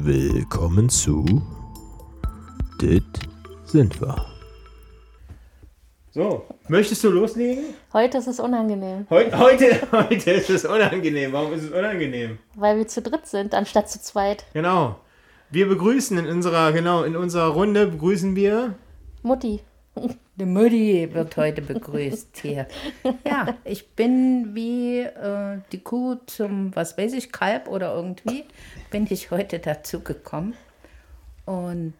Willkommen zu Dit sind wir. So, möchtest du loslegen? Heute ist es unangenehm, Heu heute, heute ist es unangenehm. Warum ist es unangenehm? weil wir zu dritt sind, anstatt zu zweit. Genau. Wir begrüßen in unserer, genau, in unserer Runde begrüßen wir. Mutti. Die Mutti wird heute begrüßt hier. Ja, ich bin wie äh, die Kuh zum, was weiß ich, Kalb oder irgendwie, bin ich heute dazu gekommen und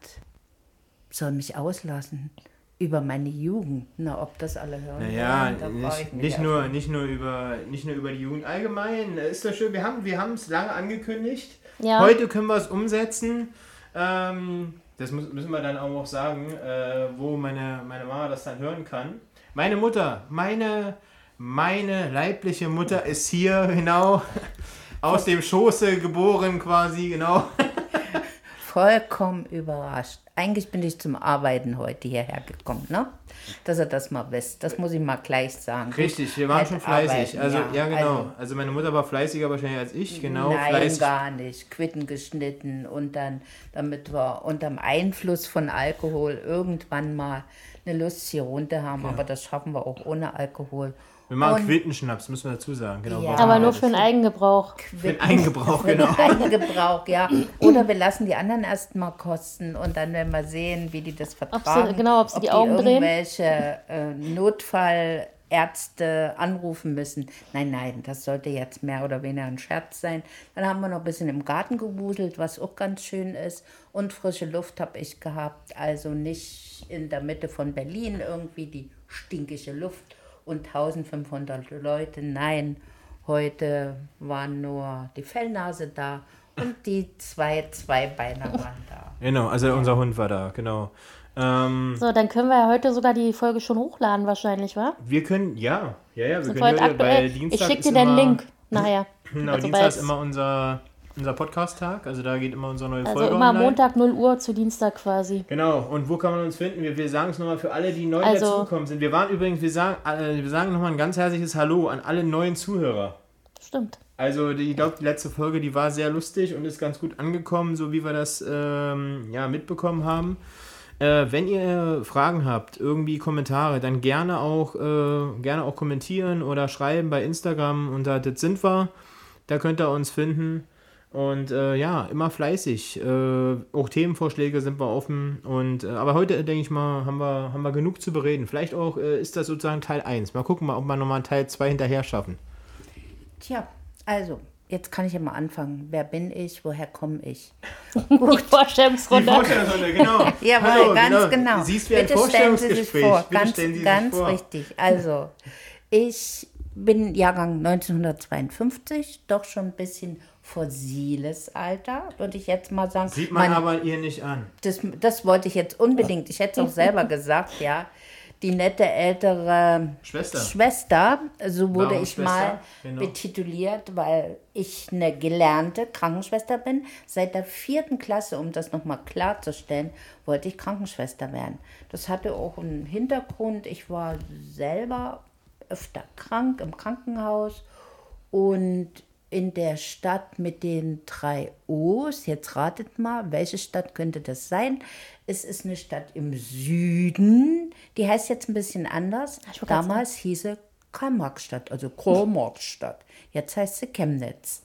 soll mich auslassen über meine Jugend. Na, ob das alle hören Naja, wollen, nicht, ich nicht, nur, nicht, nur über, nicht nur über die Jugend allgemein. Ist doch schön, wir haben wir haben es lange angekündigt. Ja. Heute können wir es umsetzen. Ähm, das müssen wir dann auch noch sagen, äh, wo meine, meine Mama das dann hören kann. Meine Mutter, meine, meine leibliche Mutter ist hier, genau, aus dem Schoße geboren quasi, genau. Vollkommen überrascht. Eigentlich bin ich zum Arbeiten heute hierher gekommen, ne? Dass ihr das mal wisst. Das muss ich mal gleich sagen. Richtig, wir waren Halt schon fleißig. arbeiten, Also, ja, genau. Also, Also, meine Mutter war fleißiger wahrscheinlich als ich, genau. Nein, fleißig. gar nicht. Quitten geschnitten und dann, damit wir unterm Einfluss von Alkohol irgendwann mal eine lustige Runde haben. Aber das schaffen wir auch ohne Alkohol. Wir machen Quittenschnaps, müssen wir dazu sagen. Genau, Ja. Aber nur für den Eigengebrauch. für den Eigengebrauch, Für genau. den Eigengebrauch, ja. Oder wir lassen die anderen erst mal kosten und dann werden wir sehen, wie die das vertragen. genau, ob sie die Augen drehen. irgendwelche äh, Notfallärzte anrufen müssen. Nein, nein, das sollte jetzt mehr oder weniger ein Scherz sein. Dann haben wir noch ein bisschen im Garten gewuselt, was auch ganz schön ist. Und frische Luft habe ich gehabt. Also nicht in der Mitte von Berlin irgendwie die stinkige Luft und 1500 Leute. Nein, heute waren nur die Fellnase da und die zwei Zweibeiner waren da. Genau, also unser Hund war da, genau. Ähm, So, dann können wir ja heute sogar die Folge schon hochladen, wahrscheinlich, wa? wir können, ja, ja, ja, wir Sind können heute heute, aktuell? weil Ich Dienstag schicke ist dir den Link nachher. Genau, Also Dienstag ist immer unser, unser Podcast-Tag, also da geht immer unsere neue Also Folge immer online. Montag 0 Uhr zu Dienstag quasi. Genau, und wo kann man uns finden? Wir, wir sagen es nochmal für alle, die neu Also- dazugekommen sind. Wir waren übrigens, wir sagen, äh, wir sagen nochmal ein ganz herzliches Hallo an alle neuen Zuhörer. Stimmt. Also die- ich glaube, die letzte Folge, die war sehr lustig und ist ganz gut angekommen, so wie wir das ähm, ja, mitbekommen haben. Äh, wenn ihr Fragen habt, irgendwie Kommentare, dann gerne auch, äh, gerne auch kommentieren oder schreiben bei Instagram unter das sind wir. Da könnt ihr uns finden. Und äh, ja, immer fleißig. Äh, auch Themenvorschläge sind wir offen. Und, äh, aber heute, denke ich mal, haben wir, haben wir genug zu bereden. Vielleicht auch äh, ist das sozusagen Teil 1. Mal gucken, mal, ob wir nochmal Teil 2 hinterher schaffen. Tja, also, jetzt kann ich ja mal anfangen. Wer bin ich? Woher komme ich? Die Vorstellungsrunde. Vorstellungsrunde, genau. Jawohl, Hallo, ganz genau. Sie ist wie ein Bitte stellen Sie sich Vorstellungsgespräch. vor. Bitte Ganz, stellen Sie sich ganz vor. richtig. Also, ich bin Jahrgang 1952, doch schon ein bisschen fossiles Alter, würde ich jetzt mal sagen. Sieht man Mein- aber ihr nicht an. das, das wollte ich jetzt unbedingt. Ich hätte es auch selber gesagt, ja. Die nette ältere Schwester. Schwester, so wurde Warum ich Schwester? mal Genau. betituliert, weil ich eine gelernte Krankenschwester bin. Seit der vierten Klasse, um das nochmal klarzustellen, wollte ich Krankenschwester werden. Das hatte auch einen Hintergrund. Ich war selber öfter krank im Krankenhaus und in der Stadt mit den drei O's, jetzt ratet mal, welche Stadt könnte das sein? Es ist eine Stadt im Süden, die heißt jetzt ein bisschen anders. Damals hieß sie Karl-Marx-Stadt, also Karl-Marx-Stadt. Jetzt heißt sie Chemnitz.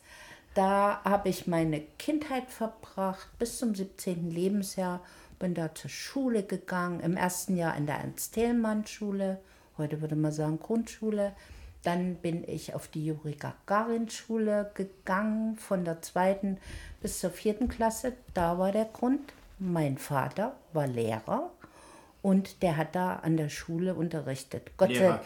Da habe ich meine Kindheit verbracht bis zum 17. Lebensjahr. Bin da zur Schule gegangen. Im ersten Jahr in der Ernst-Thälmann-Schule. Heute würde man sagen Grundschule. Dann bin ich auf die Juri Gagarin-Schule gegangen, von der zweiten bis zur vierten Klasse. Da war der Grund. Mein Vater war Lehrer und der hat da an der Schule unterrichtet. Gott, sei.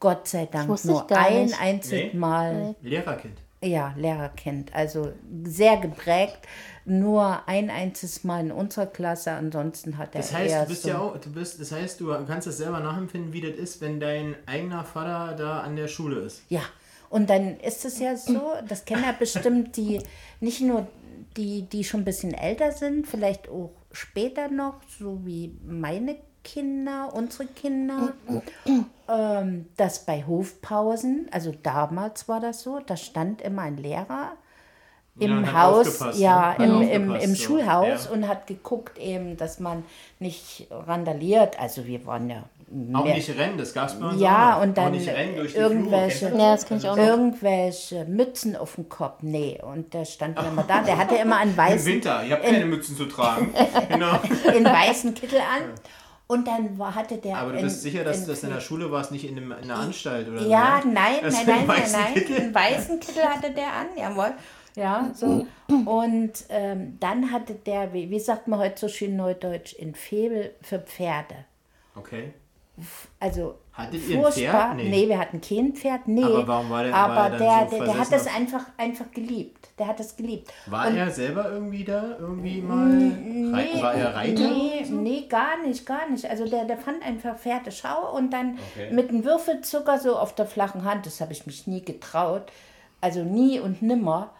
Gott sei Dank nur ein nicht. einziges Nee? Mal. Lehrerkind. Ja, Lehrerkind. Also sehr geprägt. Nur ein einziges Mal in unserer Klasse. Ansonsten hat er Das heißt, eher du bist so ja auch, du bist, das heißt, du kannst das selber nachempfinden, wie das ist, wenn dein eigener Vater da an der Schule ist. Ja, und dann ist es ja so, das kennen ja bestimmt die, nicht nur die, die schon ein bisschen älter sind, vielleicht auch später noch, so wie meine Kinder, unsere Kinder, ähm, dass bei Hofpausen, also damals war das so, da stand immer ein Lehrer Ja, im hat Haus, ja, ne? Hat im, im, im so. Schulhaus Ja. und hat geguckt eben, dass man nicht randaliert. Also wir waren ja Auch mehr- nicht rennen, das gab's bei uns Ja, auch und dann auch nicht rennen durch die irgendwelche- Ja, auch noch. irgendwelche Mützen auf dem Kopf. Nee, und der stand dann immer da. Der hatte immer einen Im weißen, Winter, ihr habt keine Mützen zu tragen. genau. einen weißen Kittel an. Und dann war, hatte der. Aber du in- bist sicher, dass in- das in der Schule war, nicht in, einem, in einer Anstalt oder so? Ja, nein, Das nein, ein nein, nein, weißen nein. Kittel. Einen weißen Kittel hatte der an, jawohl. Ja, so. Und ähm, dann hatte der, wie, wie sagt man heute so schön neudeutsch, in Febel für Pferde. Okay. Also Hattet ihr ein. Pferd? Nee. Nee. wir hatten kein Pferd. Nee. Aber warum war der- Aber war er dann der, so der, der hat das einfach, einfach geliebt. Der hat das geliebt. War Und- er selber irgendwie da? Irgendwie mal? Rei- war er Reiter? Nee, nee, gar nicht, gar nicht. Also der, der fand einfach Pferde schau und dann Okay. mit einem Würfelzucker so auf der flachen Hand, das habe ich mich nie getraut. Also nie und nimmer.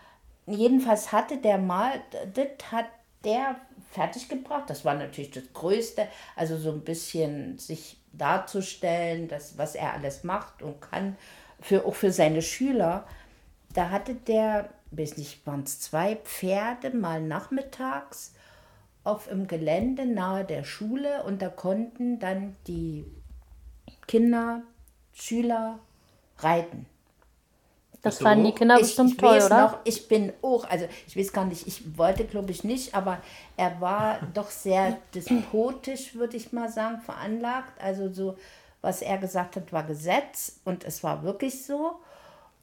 Jedenfalls hatte der mal, das hat der fertiggebracht. Das war natürlich das Größte. Also so ein bisschen sich darzustellen, das, was er alles macht und kann, für, auch für seine Schüler. Da hatte der, weiß nicht, waren es zwei Pferde mal nachmittags auf im Gelände nahe der Schule und da konnten dann die Kinder, Schüler reiten. Das fanden die? Kinder ich, bestimmt ich toll, weiß oder? noch, ich bin auch, also ich weiß gar nicht, ich wollte glaube ich nicht, aber er war doch sehr despotisch, würde ich mal sagen, veranlagt. Also so, was er gesagt hat, war Gesetz und es war wirklich so.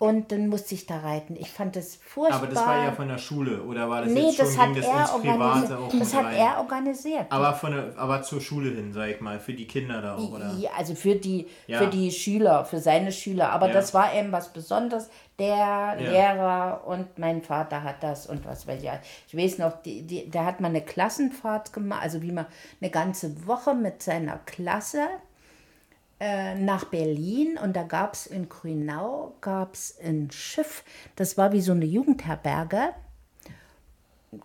Und dann musste ich da reiten. Ich fand das furchtbar. Aber das war ja von der Schule, oder war das Nee, jetzt schon, das hat das er ins Private organisiert. auch Das hat rein? er organisiert. Aber, von der, aber zur Schule hin, sag ich mal, für die Kinder da auch, oder? Ja, also für die, Ja. für die Schüler, für seine Schüler. Aber Ja. das war eben was Besonderes. Der Lehrer und mein Vater hat das und was weiß ich. Ich weiß noch, die, die, der hat mal eine Klassenfahrt gemacht, also wie man eine ganze Woche mit seiner Klasse äh, nach Berlin und da gab es in Grünau gab's ein Schiff, das war wie so eine Jugendherberge.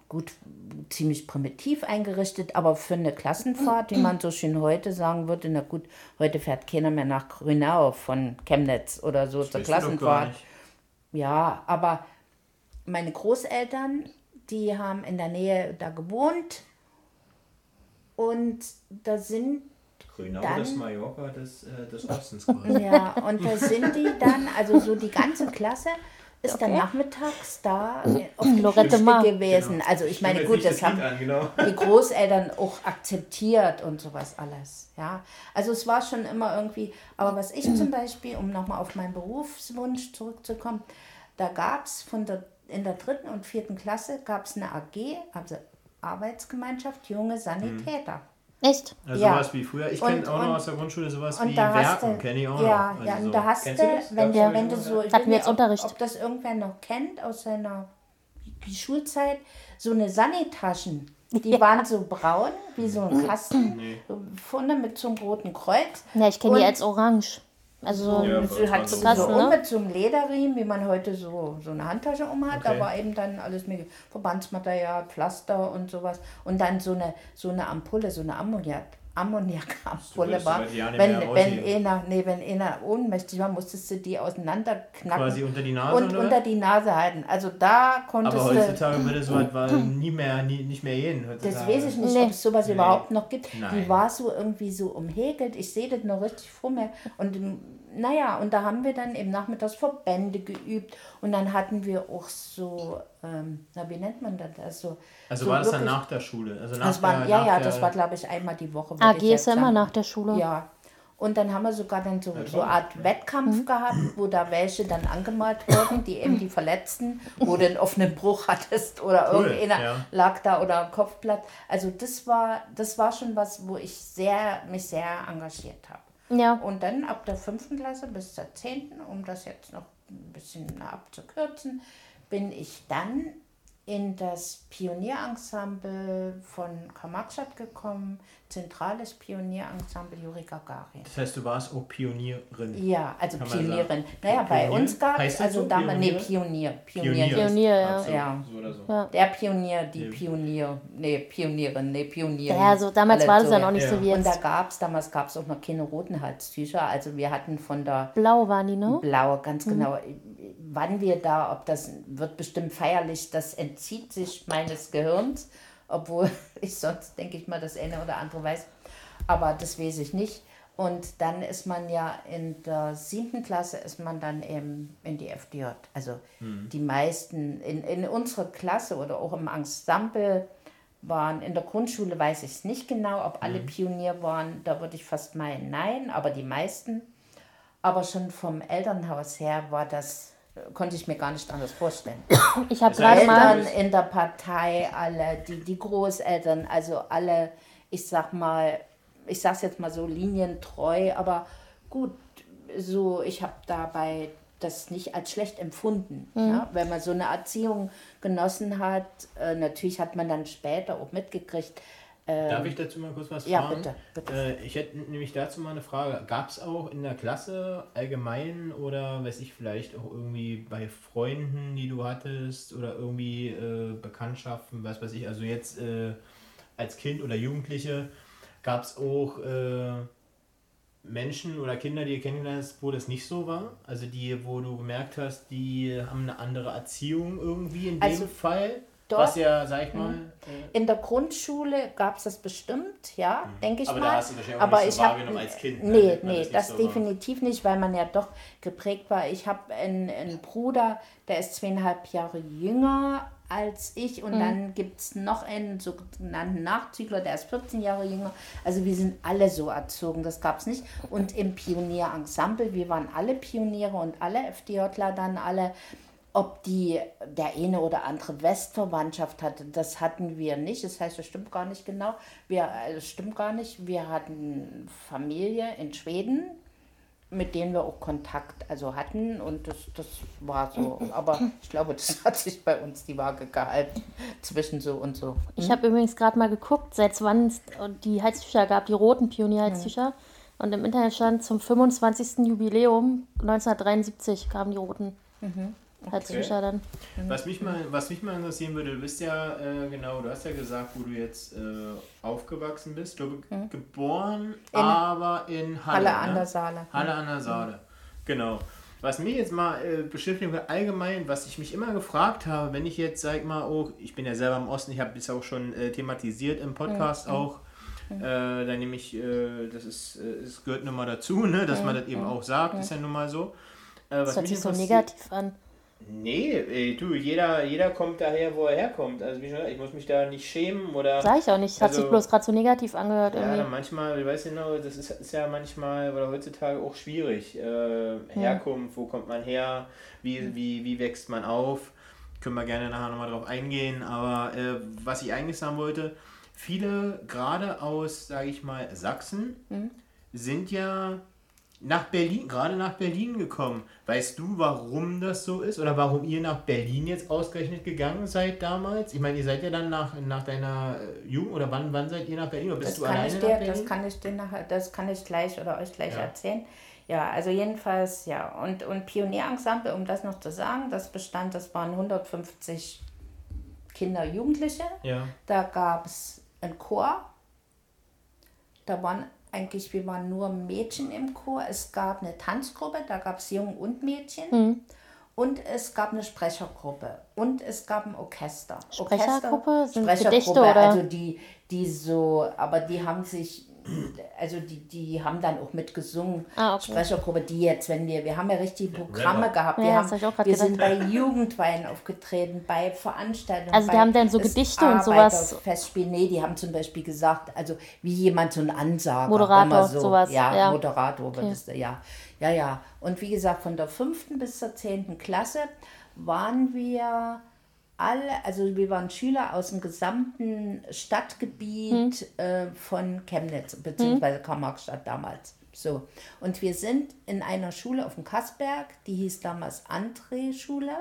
Gut, ziemlich primitiv eingerichtet, aber für eine Klassenfahrt, wie man so schön heute sagen würde, na gut, heute fährt keiner mehr nach Grünau von Chemnitz oder so zur Klassenfahrt. Ja, aber meine Großeltern, die haben in der Nähe da gewohnt und da sind Grünau, Dann- das Mallorca des, äh, des Ostens quasi. ja, und da sind die dann, also so die ganze Klasse ist dann nachmittags da auf dem Lorette Mar. gewesen. Also ich meine, gut, das haben an, genau. die Großeltern auch akzeptiert und sowas alles. Ja, also es war schon immer irgendwie, aber was ich zum Beispiel, um nochmal auf meinen Berufswunsch zurückzukommen, da gab es von der, in der dritten und vierten Klasse gab es eine AG, also Arbeitsgemeinschaft junge Sanitäter. Echt? Also Ja. sowas wie früher. Ich Und- kenne auch noch und- aus der Grundschule sowas Und wie da hast Werken, du, kenne ich auch ja, noch. ja, Also und so. da hast Kennst du, das? wenn, der, wenn du so, ich Hatten wir jetzt ob, Unterricht. ob das irgendwer noch kennt aus seiner Schulzeit, so eine Sanitaschen. Die waren so braun, wie so ein Kasten, vorne mit so einem roten Kreuz. Ja, ich kenne die als orange. Also, Ja, halt so, Kasten, so ne? um mit so einem Lederriemen, wie man heute so, so eine Handtasche um hat, Okay. aber eben dann alles mit Verbandsmaterial, Pflaster und sowas. Und dann so eine, so eine Ampulle, so eine Ammoniak. Aber die ja nicht Wenn, wenn, einer, nee, wenn einer ohnmächtig war, musstest du die auseinanderknacken. Quasi unter die Nase, und oder? unter die Nase halten. Also da konntest Aber du. heutzutage würde so etwas nie mehr, nie, nicht mehr gehen. Heutzutage. Das weiß ich nicht, Nee. ob es sowas überhaupt noch gibt. Die Nein. war so irgendwie so umhegelt. Ich sehe das noch richtig vor mir. Und naja, und da haben wir dann eben nachmittags Verbände geübt. Und dann hatten wir auch so, ähm, na wie nennt man das? Also, Also so war das dann wirklich- nach der Schule? Also nach Das war, der, ja, nach ja, der, das war glaube ich einmal die Woche. AG ist ja immer nach der Schule. Ja. Und dann haben wir sogar dann so, so eine Art Mhm. Wettkampf gehabt, wo da welche dann angemalt wurden, die eben die Verletzten, wo du einen offenen Bruch hattest oder Cool, irgendeiner ja. lag da oder ein Kopfblatt. Also das war, das war schon was, wo ich sehr, mich sehr engagiert habe. Ja. Und dann ab der fünften Klasse bis zur zehnten, um das jetzt noch ein bisschen abzukürzen, bin ich dann in das Pionierensemble von Karl-Marx-Stadt gekommen, zentrales Pionierensemble Juri Gagarin. Das heißt, du warst auch Pionierin. Ja, also Pionierin. Naja, bei Pionier? uns gab es, also so, damals, nee, Pionier? Pionier. Pionier. Pionier, ja. Also, Ja. So oder so. Ja. Der Pionier, die Pionier, nee, Pionierin, nee, Pionier. Ja, so damals war das ja noch nicht Ja. so wie Und da jetzt. gab es, damals gab es auch noch keine roten Halstücher. Also wir hatten von der Blau waren die, ne? Blaue, ganz Mhm. genau. Wann wir da, ob das wird bestimmt feierlich, das entzieht sich meines Gehirns, obwohl ich sonst, denke ich mal, das eine oder andere weiß. Aber das weiß ich nicht. Und dann ist man ja in der siebten Klasse ist man dann eben in die FDJ. Also die meisten in, in unserer Klasse oder auch im Ensemble waren in der Grundschule, weiß ich es nicht genau, ob alle Pionier waren, da würde ich fast meinen, nein, aber die meisten. Aber schon vom Elternhaus her war das, konnte ich mir gar nicht anders vorstellen. Ich habe gerade mal. Eltern in der Partei, alle, die, die Großeltern, also alle, ich sag mal, ich sag's jetzt mal so, linientreu, aber gut, so, ich habe dabei das nicht als schlecht empfunden. Ja? Wenn man so eine Erziehung genossen hat, äh, natürlich hat man dann später auch mitgekriegt, Darf ich dazu mal kurz was ja, fragen? bitte, bitte. Äh, ich hätte nämlich dazu mal eine Frage. Gab es auch in der Klasse allgemein oder weiß ich vielleicht auch irgendwie bei Freunden, die du hattest oder irgendwie äh, Bekanntschaften, was weiß ich, also jetzt äh, als Kind oder Jugendliche, gab es auch äh, Menschen oder Kinder, die ihr kennengelernt hast, wo das nicht so war? Also die, wo du gemerkt hast, die haben eine andere Erziehung irgendwie in dem Also Fall? Dort- was ja, sag ich mal, äh, In der Grundschule gab es das bestimmt, ja, denke ich Mhm. Aber da mal. hast du wahrscheinlich auch Aber nicht so ich hab- wahrgenommen als Kind, ne? Nee, Dass nee, nicht das so war. definitiv nicht, weil man ja doch geprägt war. Ich habe einen, einen Bruder, der ist zweieinhalb Jahre jünger als ich und dann gibt es noch einen sogenannten Nachzügler, der ist 14 Jahre jünger. Also wir sind alle so erzogen, das gab es nicht. Und im Pionierensemble, wir waren alle Pioniere und alle FDJler dann alle. Ob die der eine oder andere Westverwandtschaft hatte, das hatten wir nicht. Das heißt, das stimmt gar nicht genau. Wir, äh, das stimmt gar nicht. Wir hatten Familie in Schweden, mit denen wir auch Kontakt also hatten und das, das war so. Aber ich glaube, das hat sich bei uns die Waage gehalten zwischen so und so. Ich habe übrigens gerade mal geguckt, seit wann es die Heiztücher gab, die roten Pionierheiztücher. Und im Internet stand, zum 25. Jubiläum 1973 kamen die roten Heiztücher dann. Was mich mal, was mich mal interessieren würde, du bist ja äh, genau, du hast ja gesagt, wo du jetzt äh, aufgewachsen bist. Du bist geboren, aber in Halle. Halle an ne? der Saale. Halle an der Saale. Genau. Was mich jetzt mal äh, beschäftigt allgemein, was ich mich immer gefragt habe, wenn ich jetzt, sag mal, auch, ich bin ja selber im Osten, ich habe das auch schon äh, thematisiert im Podcast auch, äh, da nehme ich, äh, das ist, äh, es gehört nun mal dazu, ne, dass man das eben auch sagt, ist ja nun mal so. Äh, was Das hört mich sich so negativ an. Nee, ey, du, jeder, jeder kommt daher, wo er herkommt. Also wie schon gesagt, ich muss mich da nicht schämen oder. Sag ich auch nicht. Hat sich Also- bloß gerade so negativ angehört Ja, irgendwie. manchmal, ich weiß genau, das ist, ist ja manchmal oder heutzutage auch schwierig. Äh, Herkunft, wo kommt man her, wie, wie, wie wächst man auf? Können wir gerne nachher nochmal drauf eingehen. Aber äh, was ich eigentlich sagen wollte, viele gerade aus, sage ich mal, Sachsen sind ja nach Berlin, gerade nach Berlin gekommen. Weißt du, warum das so ist? Oder warum ihr nach Berlin jetzt ausgerechnet gegangen seid damals? Ich meine, ihr seid ja dann nach, nach deiner äh, Jugend, oder wann, wann seid ihr nach Berlin? Oder bist Das du kann, alleine ich nach dir, Berlin? das kann ich dir nachher, das kann ich gleich oder euch gleich Ja. erzählen. Ja, also jedenfalls, ja. Und, und Pionierensemble, um das noch zu sagen, das bestand, das waren 150 Kinder, Jugendliche. ja. Da gab es einen Chor. Da waren eigentlich, wir waren nur Mädchen im Chor. Es gab eine Tanzgruppe, da gab es Jungen und Mädchen. Und es gab eine Sprechergruppe. Und es gab ein Orchester. Sprechergruppe? Sind Sprechergruppe, Gedichte oder- also die, die so, aber die haben sich, also die, die haben dann auch mitgesungen. Ah, okay. Sprechergruppe, die jetzt, wenn wir, wir haben ja richtige Programme Rapper. gehabt. Ja, wir das haben, hab ich auch grad wir gedacht. sind bei Jugendweihen aufgetreten, bei Veranstaltungen. Also die haben dann so das Gedichte und sowas? Festspiel, nee, die haben zum Beispiel gesagt, also wie jemand so ein Ansager. Moderator, so, sowas, Ja, ja. Moderator, wird es, ja. Ja, ja. Und wie gesagt, von der fünften bis zur zehnten Klasse waren wir alle, also wir waren Schüler aus dem gesamten Stadtgebiet äh, von Chemnitz, beziehungsweise Karl-Marx-Stadt damals. So. Und wir sind in einer Schule auf dem Kassberg, die hieß damals André-Schule.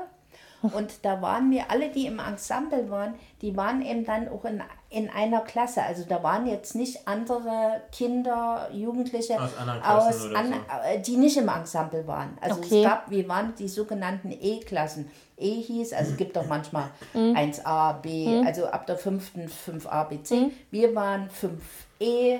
Und da waren wir, alle, die im Ensemble waren, die waren eben dann auch in, in einer Klasse. Also da waren jetzt nicht andere Kinder, Jugendliche, Aus aus an, äh, die nicht im Ensemble waren. Also Okay. es gab, wir waren die sogenannten E-Klassen. E hieß, also es gibt doch manchmal Mhm. 1a, B, also ab der fünften 5a, B, C. Wir waren 5e,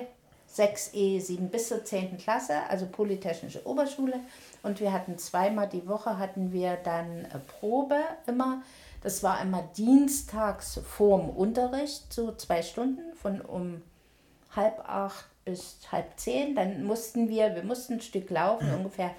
6e, 7 bis zur 10. Klasse, also Polytechnische Oberschule. Und wir hatten zweimal die Woche hatten wir dann äh, Probe immer. Das war immer dienstags vorm Unterricht, so zwei Stunden von um halb acht bis halb zehn. Dann mussten wir, wir mussten ein Stück laufen, ungefähr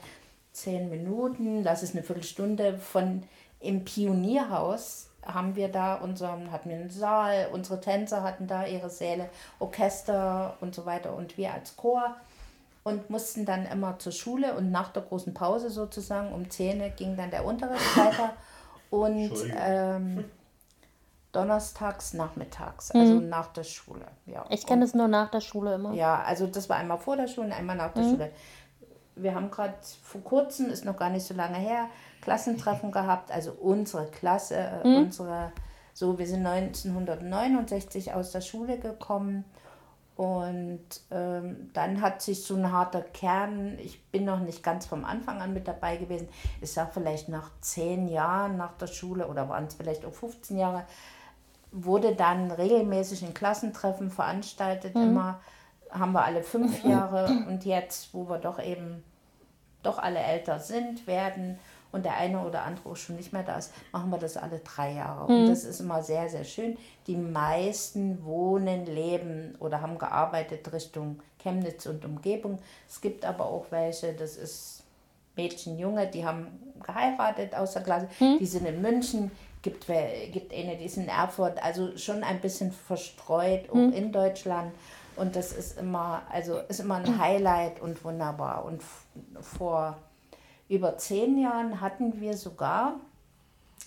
zehn Minuten, lass es eine Viertelstunde von im Pionierhaus haben wir da unseren, hatten wir einen Saal, unsere Tänzer hatten da ihre Säle, Orchester und so weiter und wir als Chor und mussten dann immer zur Schule und nach der großen Pause sozusagen um 10 ging dann der Unterricht weiter und ähm, donnerstags nachmittags, also Mhm. nach der Schule. Ja. Ich kenne es nur nach der Schule immer. Ja, also das war einmal vor der Schule und einmal nach der Schule. Wir haben gerade vor kurzem, ist noch gar nicht so lange her, Klassentreffen gehabt, also unsere Klasse, äh, unsere, so, wir sind 1969 aus der Schule gekommen und ähm, dann hat sich so ein harter Kern, ich bin noch nicht ganz vom Anfang an mit dabei gewesen, ich sag vielleicht nach zehn Jahren nach der Schule oder waren es vielleicht auch 15 Jahre, wurde dann regelmäßig ein Klassentreffen veranstaltet, immer haben wir alle fünf Jahre und jetzt, wo wir doch eben doch alle älter sind, werden und der eine oder andere auch schon nicht mehr da ist, machen wir das alle drei Jahre. Und das ist immer sehr, sehr schön. Die meisten wohnen, leben oder haben gearbeitet Richtung Chemnitz und Umgebung. Es gibt aber auch welche, das ist Mädchen, Junge, die haben geheiratet aus der Klasse, die sind in München, gibt, gibt eine, die ist in Erfurt, also schon ein bisschen verstreut, auch in Deutschland. Und das ist immer, also ist immer ein Highlight und wunderbar. Und vor über zehn Jahren hatten wir sogar,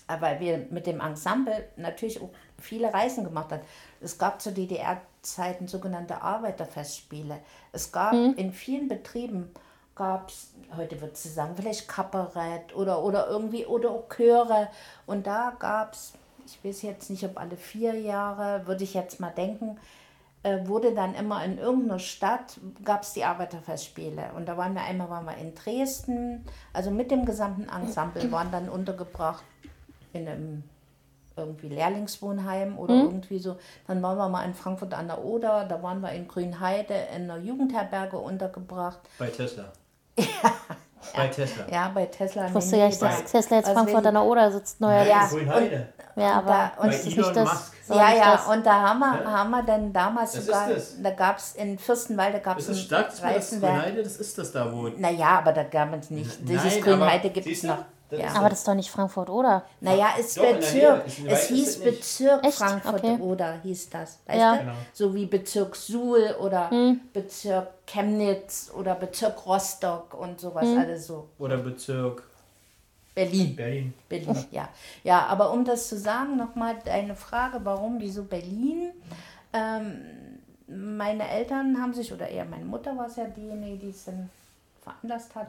äh, weil wir mit dem Ensemble natürlich auch viele Reisen gemacht haben. Es gab zu DDR-Zeiten sogenannte Arbeiterfestspiele. Es gab in vielen Betrieben gab es, heute wird sie sagen, vielleicht Kabarett oder, oder irgendwie, oder auch Chöre. Und da gab es, ich weiß jetzt nicht, ob alle vier Jahre, würde ich jetzt mal denken, wurde dann immer in irgendeiner Stadt, gab es die Arbeiterfestspiele. Und da waren wir einmal waren wir in Dresden, also mit dem gesamten Ensemble, waren dann untergebracht in einem irgendwie Lehrlingswohnheim oder irgendwie so. Dann waren wir mal in Frankfurt an der Oder, da waren wir in Grünheide in einer Jugendherberge untergebracht. Bei Tesla. Bei Tesla. Ja, bei Tesla. Ich wusste gar nicht, dass Tesla jetzt Also Frankfurt an der Oder sitzt neuerdings. Ja, Grünheide. Ja, aber da- und ist Elon nicht das? Musk. Ja, ja, das- und da haben wir, haben wir dann damals Das sogar, ist das. da gab es in Fürstenwalde gab es ein stark, das ist das da, wo... Naja, aber da gab es nicht. Dieses Grünheide gibt es noch. Das Ja. aber das ist doch nicht Frankfurt, oder? Naja, ist Doch, Bezirk. Nähe. Es hieß Bezirk Echt? Frankfurt Okay. oder hieß das. Weißt Ja. du? Genau. So wie Bezirk Suhl oder Bezirk Chemnitz oder Bezirk Rostock und sowas alles so. Oder Bezirk Berlin. Berlin. Berlin, ja. Ja, aber um das zu sagen, nochmal deine Frage, warum, wieso Berlin? Ähm, meine Eltern haben sich, oder eher meine Mutter war es ja diejenige, die es dann veranlasst hat,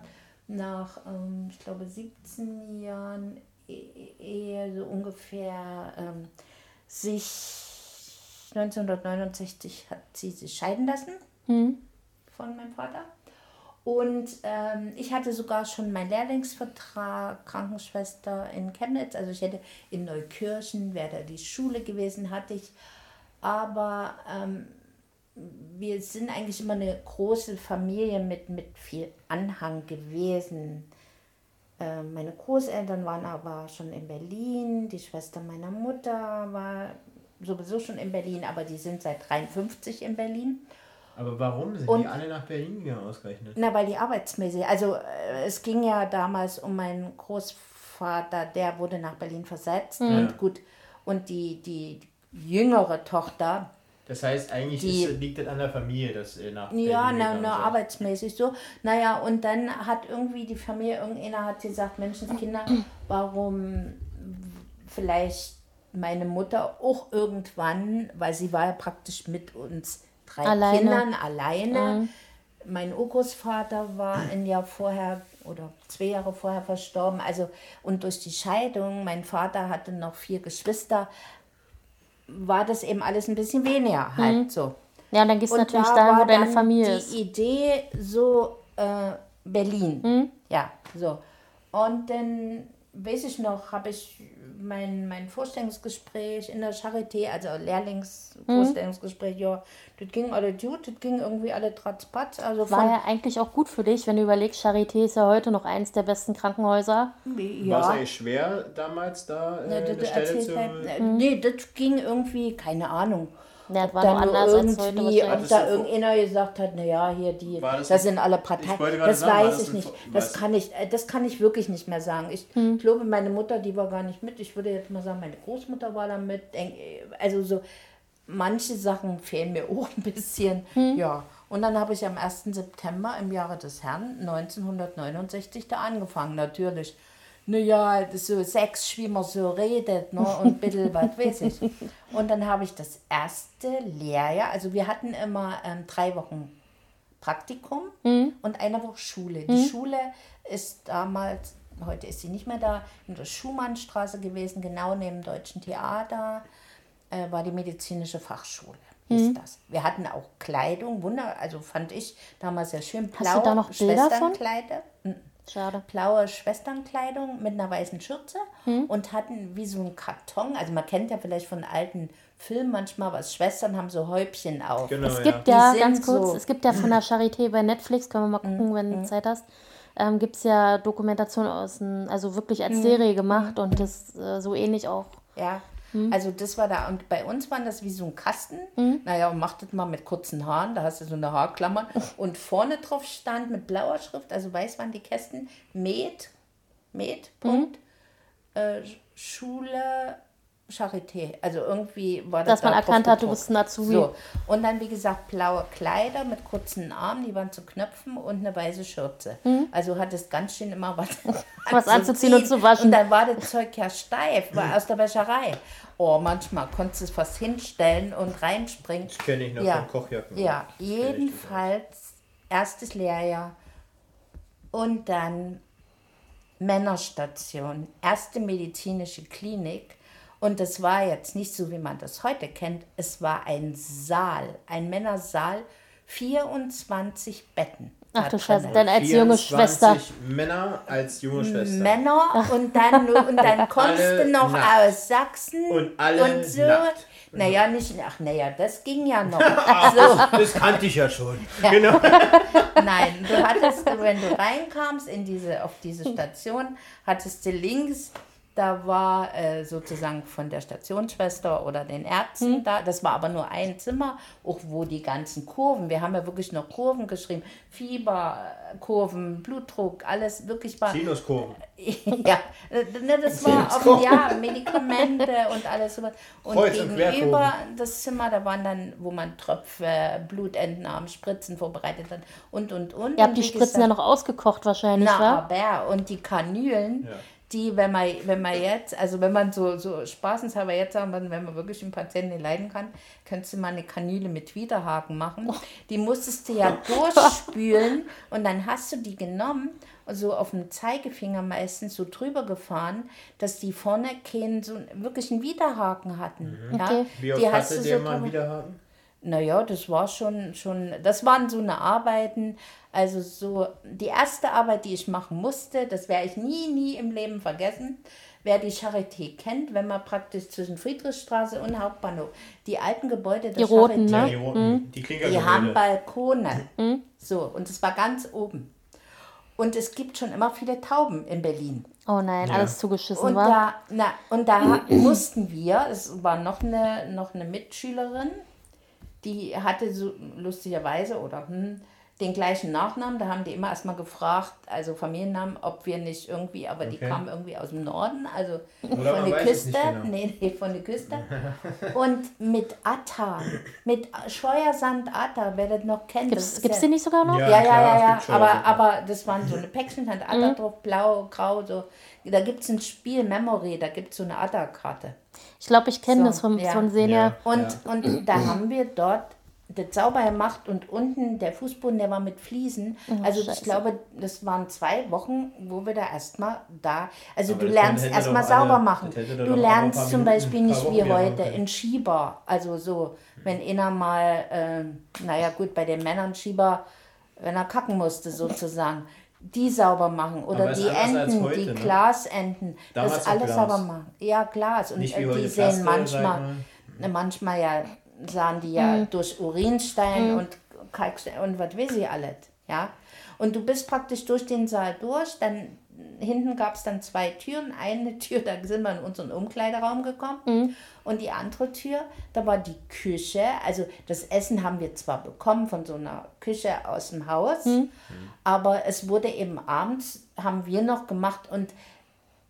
nach, ähm, ich glaube, 17 Jahren E- Ehe so ungefähr ähm, sich 1969 hat sie sich scheiden lassen von meinem Vater. Und ähm, ich hatte sogar schon meinen Lehrlingsvertrag, Krankenschwester in Chemnitz. Also ich hätte in Neukirchen, wäre da die Schule gewesen, hatte ich. Aber ähm, wir sind eigentlich immer eine große Familie mit, mit viel Anhang gewesen. Äh, meine Großeltern waren aber schon in Berlin, die Schwester meiner Mutter war sowieso schon in Berlin, aber die sind seit 53 in Berlin. Aber warum sind Und- die alle nach Berlin gegangen ausgerechnet? Na, weil die arbeitsmäßig, also äh, es ging ja damals um meinen Großvater, der wurde nach Berlin versetzt Ja. und gut, und die, die jüngere Tochter, Das heißt, eigentlich Die- ist, liegt das an der Familie, dass ihr nach ja, Berlin na, gegangen na, seid. arbeitsmäßig so. Naja, und dann hat irgendwie die Familie, irgendeiner hat gesagt, Menschenskinder, warum vielleicht meine Mutter auch irgendwann, weil sie war ja praktisch mit uns drei Alleine. Kindern alleine. Mein Urgroßvater war ein Jahr vorher oder zwei Jahre vorher verstorben. Also, und durch die Scheidung, mein Vater hatte noch vier Geschwister, war das eben alles ein bisschen weniger halt so. Ja, dann gehst du natürlich da dahin, wo deine dann Familie die ist. Idee so äh, Berlin. Ja, so. Und dann weiß ich noch, habe ich mein, mein Vorstellungsgespräch in der Charité, also Lehrlingsvorstellungsgespräch, ja, das ging alle gut, das ging irgendwie alle tratzpatz. Also War ja eigentlich auch gut für dich, wenn du überlegst, Charité ist ja heute noch eins der besten Krankenhäuser. War es ja, eigentlich schwer damals da äh, eine das Stelle erzählt zu... halt- äh, Nee, das ging irgendwie, keine Ahnung. Ja, das war da noch nur anders als heute irgendwie, ob wahrscheinlich. da irgendeiner gesagt hat, naja, hier die, das das, sind alle Parteien. Das sagen, weiß das ich nicht. Das kann ich, äh, das kann ich wirklich nicht mehr sagen. Ich Hm. glaube, meine Mutter, die war gar nicht mit. Ich würde jetzt mal sagen, meine Großmutter war da mit. Denk- Also so manche Sachen fehlen mir auch ein bisschen. Hm. Ja. Und dann habe ich am 1. September im Jahre des Herrn 1969 da angefangen, natürlich. Naja, so Sex, wie man so redet, ne? und ein bisschen was weiß ich. Und dann habe ich das erste Lehrjahr, also wir hatten immer ähm, drei Wochen Praktikum und eine Woche Schule. Die Schule ist damals, heute ist sie nicht mehr da, in der Schumannstraße gewesen, genau neben dem Deutschen Theater, äh, war die medizinische Fachschule. Hieß das. Wir hatten auch Kleidung, wunder, also fand ich damals sehr schön. Hast du da noch Bilder von? Mhm Schade. blaue Schwesternkleidung mit einer weißen Schürze Hm. und hatten wie so einen Karton. Also man kennt ja vielleicht von alten Filmen manchmal, was Schwestern haben so Häubchen auf. Genau, Es ja. gibt ja, Die ganz kurz, so- es gibt ja von der Charité bei Netflix, können wir mal gucken, Mhm. wenn du Zeit hast, ähm, gibt es ja Dokumentationen aus, dem- also wirklich Mhm. als Serie gemacht und das äh, so ähnlich auch. Ja. Hm. Also das war da und bei uns waren das wie so ein Kasten. Naja, und macht das mal mit kurzen Haaren, da hast du so eine Haarklammer. Und vorne drauf stand mit blauer Schrift, also weiß waren die Kästen, Med, Med. Punkt, äh, Schule, Charité. Also irgendwie war das Dass man da drauf erkannt hat, du bist ein Azubi. So. Und dann, wie gesagt, blaue Kleider mit kurzen Armen, die waren zu Knöpfen und eine weiße Schürze. Also hattest ganz schön immer was. Was anzuziehen und zu waschen. Und dann war das Zeug ja steif, war aus der Wäscherei. Oh, manchmal konntest du es fast hinstellen und reinspringen. Das kenn ich noch von Kochjacken. Ja, jedenfalls erstes Lehrjahr und dann Männerstation, erste medizinische Klinik. Und das war jetzt nicht so, wie man das heute kennt. Es war ein Saal, ein Männersaal, 24 Betten. Ach da du Scheiße, dann als junge 24 Schwester. Männer als junge Schwester. Männer und dann, und dann kommst alle du noch nackt. aus Sachsen Und alle so. nackt. Naja, nicht, ach naja, das ging ja noch. so, Das kannte ich ja schon. Genau. nein, du hattest, wenn du reinkamst in diese, auf diese Station, hattest du links, da war äh, sozusagen von der Stationsschwester oder den Ärzten da, das war aber nur ein Zimmer, auch wo die ganzen Kurven, wir haben ja wirklich noch Kurven geschrieben, Fieberkurven, Blutdruck, alles wirklich war. Sinuskurven. Ja, ne, das war auf Jahr Medikamente und alles sowas. Und Kreuz- und gegenüber Querkurven. das Zimmer, da waren dann, wo man Tröpfe, Blutentnahmen, Spritzen vorbereitet hat und und und. Ihr habt Und die Spritzen ja noch ausgekocht wahrscheinlich, Na, wa? aber und die Kanülen, Ja. Die, wenn man, wenn man jetzt, also wenn man so, so spaßenshalber jetzt sagen, würde, wenn man wirklich einen Patienten nicht leiden kann, könntest du mal eine Kanüle mit Widerhaken machen. Die musstest du ja durchspülen und dann hast du die genommen und so auf dem Zeigefinger meistens so drüber gefahren, dass die vorne keinen so wirklich einen Widerhaken hatten. Ja? Okay. Wie oft Die hast hatte du der so mal wieder haben? Naja, das war schon, schon, das waren so eine Arbeiten, also so die erste Arbeit, die ich machen musste, das werde ich nie, nie im Leben vergessen. Wer die Charité kennt, wenn man praktisch zwischen Friedrichstraße und Hauptbahnhof, die alten Gebäude der Die roten, Charité, ne? Die, roten, die die Klinkergebäude. haben Balkone. So, und es war ganz oben. Und es gibt schon immer viele Tauben in Berlin. Oh nein, Ja. alles zugeschissen, Und war. da, na, und da mussten wir, es war noch eine, noch eine Mitschülerin, die hatte so lustigerweise oder hm, den gleichen Nachnamen. Da haben die immer erstmal gefragt, also Familiennamen, ob wir nicht irgendwie, aber die Okay. kamen irgendwie aus dem Norden, also Oder von der es Küste. genau. Nee, nee, von der Küste. Und mit Atta, mit Scheuersand Atta, wer das noch kennt. Gibt's, das ist gibt's ja- die nicht sogar noch? Ja, ja, ja, klar, ja, es ja. gibt schon Aber, aber das waren so eine Päckchen, hat Adder Mhm. drauf, blau, grau, so. Da gibt es ein Spiel, Memory, da gibt es so eine Adder-Karte. Ich glaube, ich kenne So, das vom, ja. von Senior. Ja. Und, und da haben wir dort das sauber gemacht und unten der Fußboden, der war mit Fliesen. also ich Oh, Scheiße. glaube, das waren zwei Wochen, wo wir da erstmal da, also Aber du lernst erstmal sauber alle- machen. Du lernst zum Minuten, Beispiel paar nicht wie heute in Schieber, also so, wenn einer mal, äh, naja gut, bei den Männern Schieber, wenn er kacken musste sozusagen. Die sauber machen oder die Enten, heute, die ne? Glasenten, Damals das alles Glas. sauber machen. Ja, Glas. Und Nicht wie äh, heute die Plaste, sehen manchmal, mal. ne, manchmal ja, sahen die ja durch Urinstein und Kalkstein und was weiß ich alles. Ja. Und du bist praktisch durch den Saal durch, dann hinten gab es dann zwei Türen. Eine Tür, da sind wir in unseren Umkleideraum gekommen. Und die andere Tür, da war die Küche. Also das Essen haben wir zwar bekommen von so einer Küche aus dem Haus, aber es wurde eben abends, haben wir noch gemacht. Und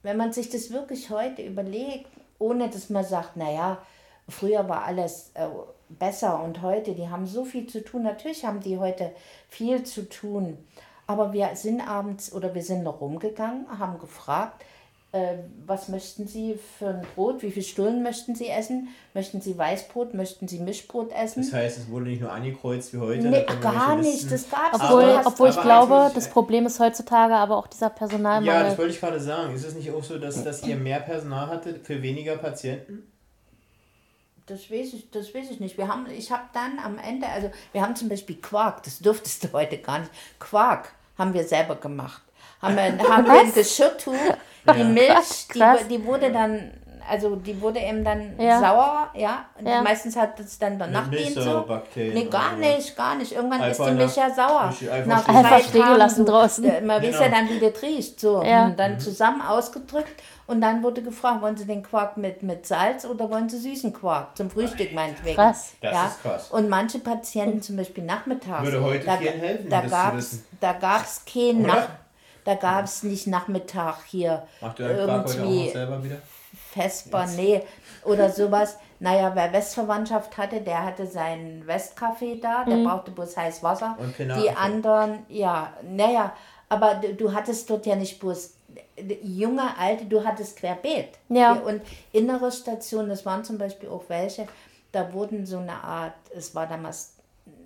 wenn man sich das wirklich heute überlegt, ohne dass man sagt, naja, früher war alles äh, besser und heute, die haben so viel zu tun. Natürlich haben die heute viel zu tun. Aber wir sind abends oder wir sind noch rumgegangen, haben gefragt, äh, was möchten Sie für ein Brot, wie viele Stullen möchten Sie essen? Möchten Sie Weißbrot, möchten Sie Mischbrot essen? Das heißt, es wurde nicht nur angekreuzt wie heute. nee, gar nicht, das gab's Obwohl, nicht. Du hast- obwohl ich aber glaube, das Problem ist heutzutage aber auch dieser Ja, Personalmangel. das wollte ich gerade sagen. Ist es nicht auch so, dass, dass ihr mehr Personal hattet für weniger Patienten? Das weiß ich, das weiß ich nicht. Wir haben, ich habe dann am Ende, also wir haben zum Beispiel Quark, das durftest du heute gar nicht. Quark haben wir selber gemacht. Haben wir, haben wir ein Geschirrtuch, die Milch, Krass. die, die wurde dann, also die wurde eben dann Ja. sauer, ja. Und Ja. Meistens hat es dann danach Mit dient so. Milchsäurebakterien Nee, gar nicht, gar nicht. Irgendwann ist die Milch ja sauer. Einfach Nach stehen- zwei Einfach stehen Tagen gelassen draußen. Ja, Man weiß Genau. ja dann, wie das riecht. So. Ja. Und dann zusammen ausgedrückt und dann wurde gefragt, wollen Sie den Quark mit, mit Salz oder wollen Sie süßen Quark? Zum Frühstück meinetwegen. Krass. Das ja. ist krass. Und manche Patienten, zum Beispiel nachmittags, Würde heute da, helfen, da das zu gab's, wissen. da gab's kein Oder? Nach, da gab's nicht Nachmittag hier Macht ihr euren Quark heute auch noch irgendwie selber wieder? Vesper, nee, oder sowas. Naja, wer Westverwandtschaft hatte, der hatte seinen Westkaffee da, der brauchte bloß heiß Wasser. Und Die anderen, ja, naja, aber du, du hattest dort ja nicht bloß junge, alte, du hattest querbeet. Ja. Und innere Stationen, das waren zum Beispiel auch welche, da wurden so eine Art, es war damals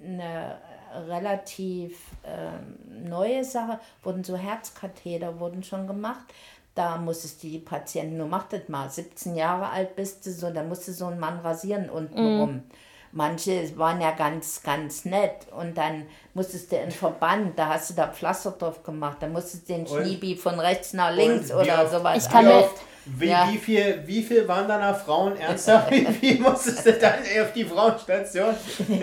eine relativ ähm, neue Sache, wurden so Herzkatheter, wurden schon gemacht. Da musstest du die Patienten, nur mach das mal, 17 Jahre alt bist du so, da musste so ein Mann rasieren untenrum. Manche waren ja ganz, ganz nett und dann musstest du in Verband, da hast du da Pflaster drauf gemacht, da musstest du den Schniebi von rechts nach links Und oder sowas. Ich kann oft, wie, Ja. wie, viel, wie viel waren da nach Frauen ernsthaft? Wie viel musstest du dann auf die Frauenstation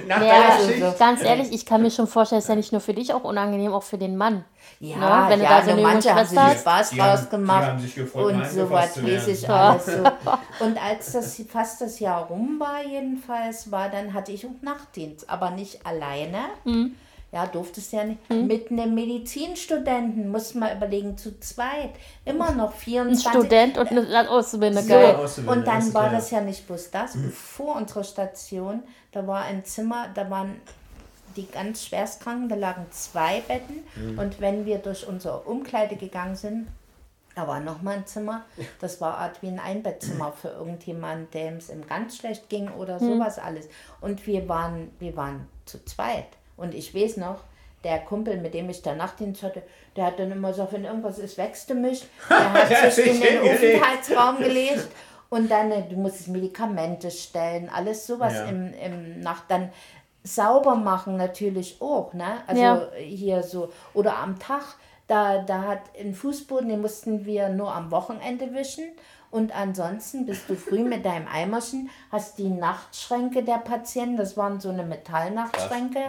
nach Ja, deiner also ganz ehrlich, ich kann mir schon vorstellen, es ist ja nicht nur für dich auch unangenehm, auch für den Mann. Ja, Ne? Wenn du ja, da so eine manche haben sich Spaß Die haben- draus gemacht die haben sich gefreut, und mal so angefasst was zu weiß werden. ich alles so. Und als das fast das Jahr rum war, jedenfalls, war dann hatte ich auch Nachtdienst, aber nicht alleine. Mhm. Ja, durftest ja nicht. Mit einem Medizinstudenten, muss man überlegen, zu zweit. Immer noch Ein 24. Student und eine Auszubildende, So, geil. Auszubildende, und dann war das ja nicht bloß das. Vor unserer Station, da war ein Zimmer, da waren die ganz schwerstkranken, da lagen zwei Betten. Und wenn wir durch unsere Umkleide gegangen sind, da war nochmal ein Zimmer. Das war Art wie ein Einbettzimmer für irgendjemand, dem es ihm ganz schlecht ging oder sowas alles. Und wir waren, wir waren zu zweit. Und ich weiß noch, der Kumpel, mit dem ich da Nachtdienst hatte, der hat dann immer gesagt, wenn irgendwas ist, wächst du mich. Der hat sich in den. Aufenthaltsraum gelegt. Und dann, äh, du musstest Medikamente stellen, alles sowas Ja. im, im Nacht. Dann sauber machen natürlich auch, ne? Also Ja. hier so. Oder am Tag, da, da hat ein Fußboden, den mussten wir nur am Wochenende wischen. Und ansonsten bist du früh mit deinem Eimerchen, hast die Nachtschränke der Patienten, das waren so eine Metallnachtschränke,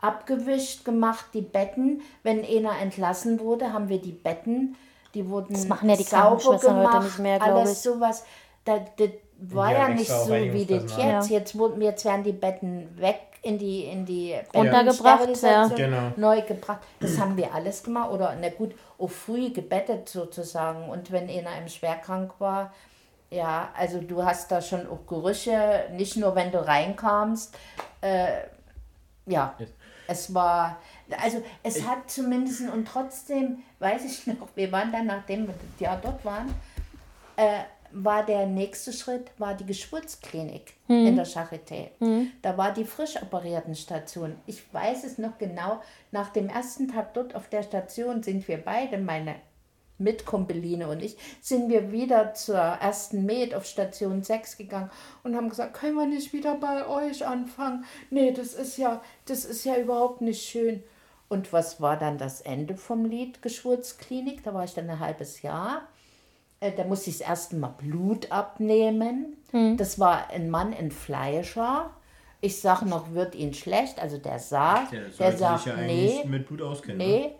abgewischt, gemacht, die Betten. Wenn einer entlassen wurde, haben wir die Betten, die wurden Das machen ja die sauber Krankenschwestern heute gemacht, nicht mehr, alles ich. sowas. Da, das war ja haben nicht so wie das jetzt. Jetzt, wurden, jetzt werden die Betten weg in die, in die Runtergebracht, ja. Genau. neu gebracht. Das haben wir alles gemacht. Oder na gut, auch früh gebettet sozusagen. Und wenn einer im Schwerkrank war, ja, also du hast da schon auch Gerüche, nicht nur wenn du reinkamst. Äh, ja, es war, also es hat zumindest, und trotzdem weiß ich noch, wir waren dann, nachdem wir Jahr dort waren, äh, war der nächste Schritt, war die Geburtsklinik in der Charité. Da war die frisch operierten Station. Ich weiß es noch genau, nach dem ersten Tag dort auf der Station sind wir beide, meine Mitkumpeline und ich, sind wir wieder zur ersten Med auf Station 6 gegangen und haben gesagt, können wir nicht wieder bei euch anfangen? Nee, das ist ja, das ist ja überhaupt nicht schön. Und was war dann das Ende vom Lied Geschwurzklinik? Da war ich dann ein halbes Jahr. Äh, Da musste ich das erste Mal Blut abnehmen. Das war ein Mann in Fleischer. Ich sag noch, wird Ihnen schlecht? Also der sagt, der, sagt, nee, mit Blut auskennen. nee.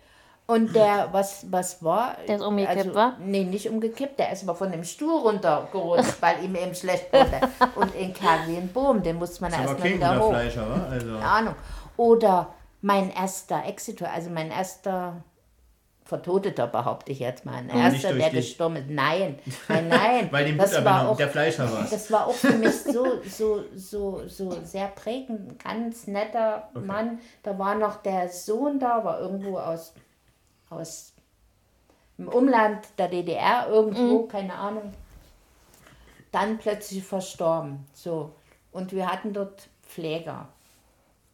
Und der, was, was war? Der ist umgekippt, also, wa? Nee, nicht umgekippt. Der ist mal von dem Stuhl runtergerutscht, weil ihm eben schlecht wurde. Und in Kerl wie ein Boom, den musste man Aber erstmal wieder hoch. Fleischer? Also. Keine Ahnung. Oder mein erster Exitor, also mein erster Vertoteter, behaupte ich jetzt mal. Ein Aber erster, der gestorben ist. Nein, nein, nein. Weil dem das war auch der Fleischer war. das war auch für mich so, so, so, so sehr prägend. Ein ganz netter Mann. Da war noch der Sohn da, war irgendwo aus, aus dem Umland der DDR, irgendwo, keine Ahnung. Dann plötzlich verstorben. So. Und wir hatten dort Pfleger.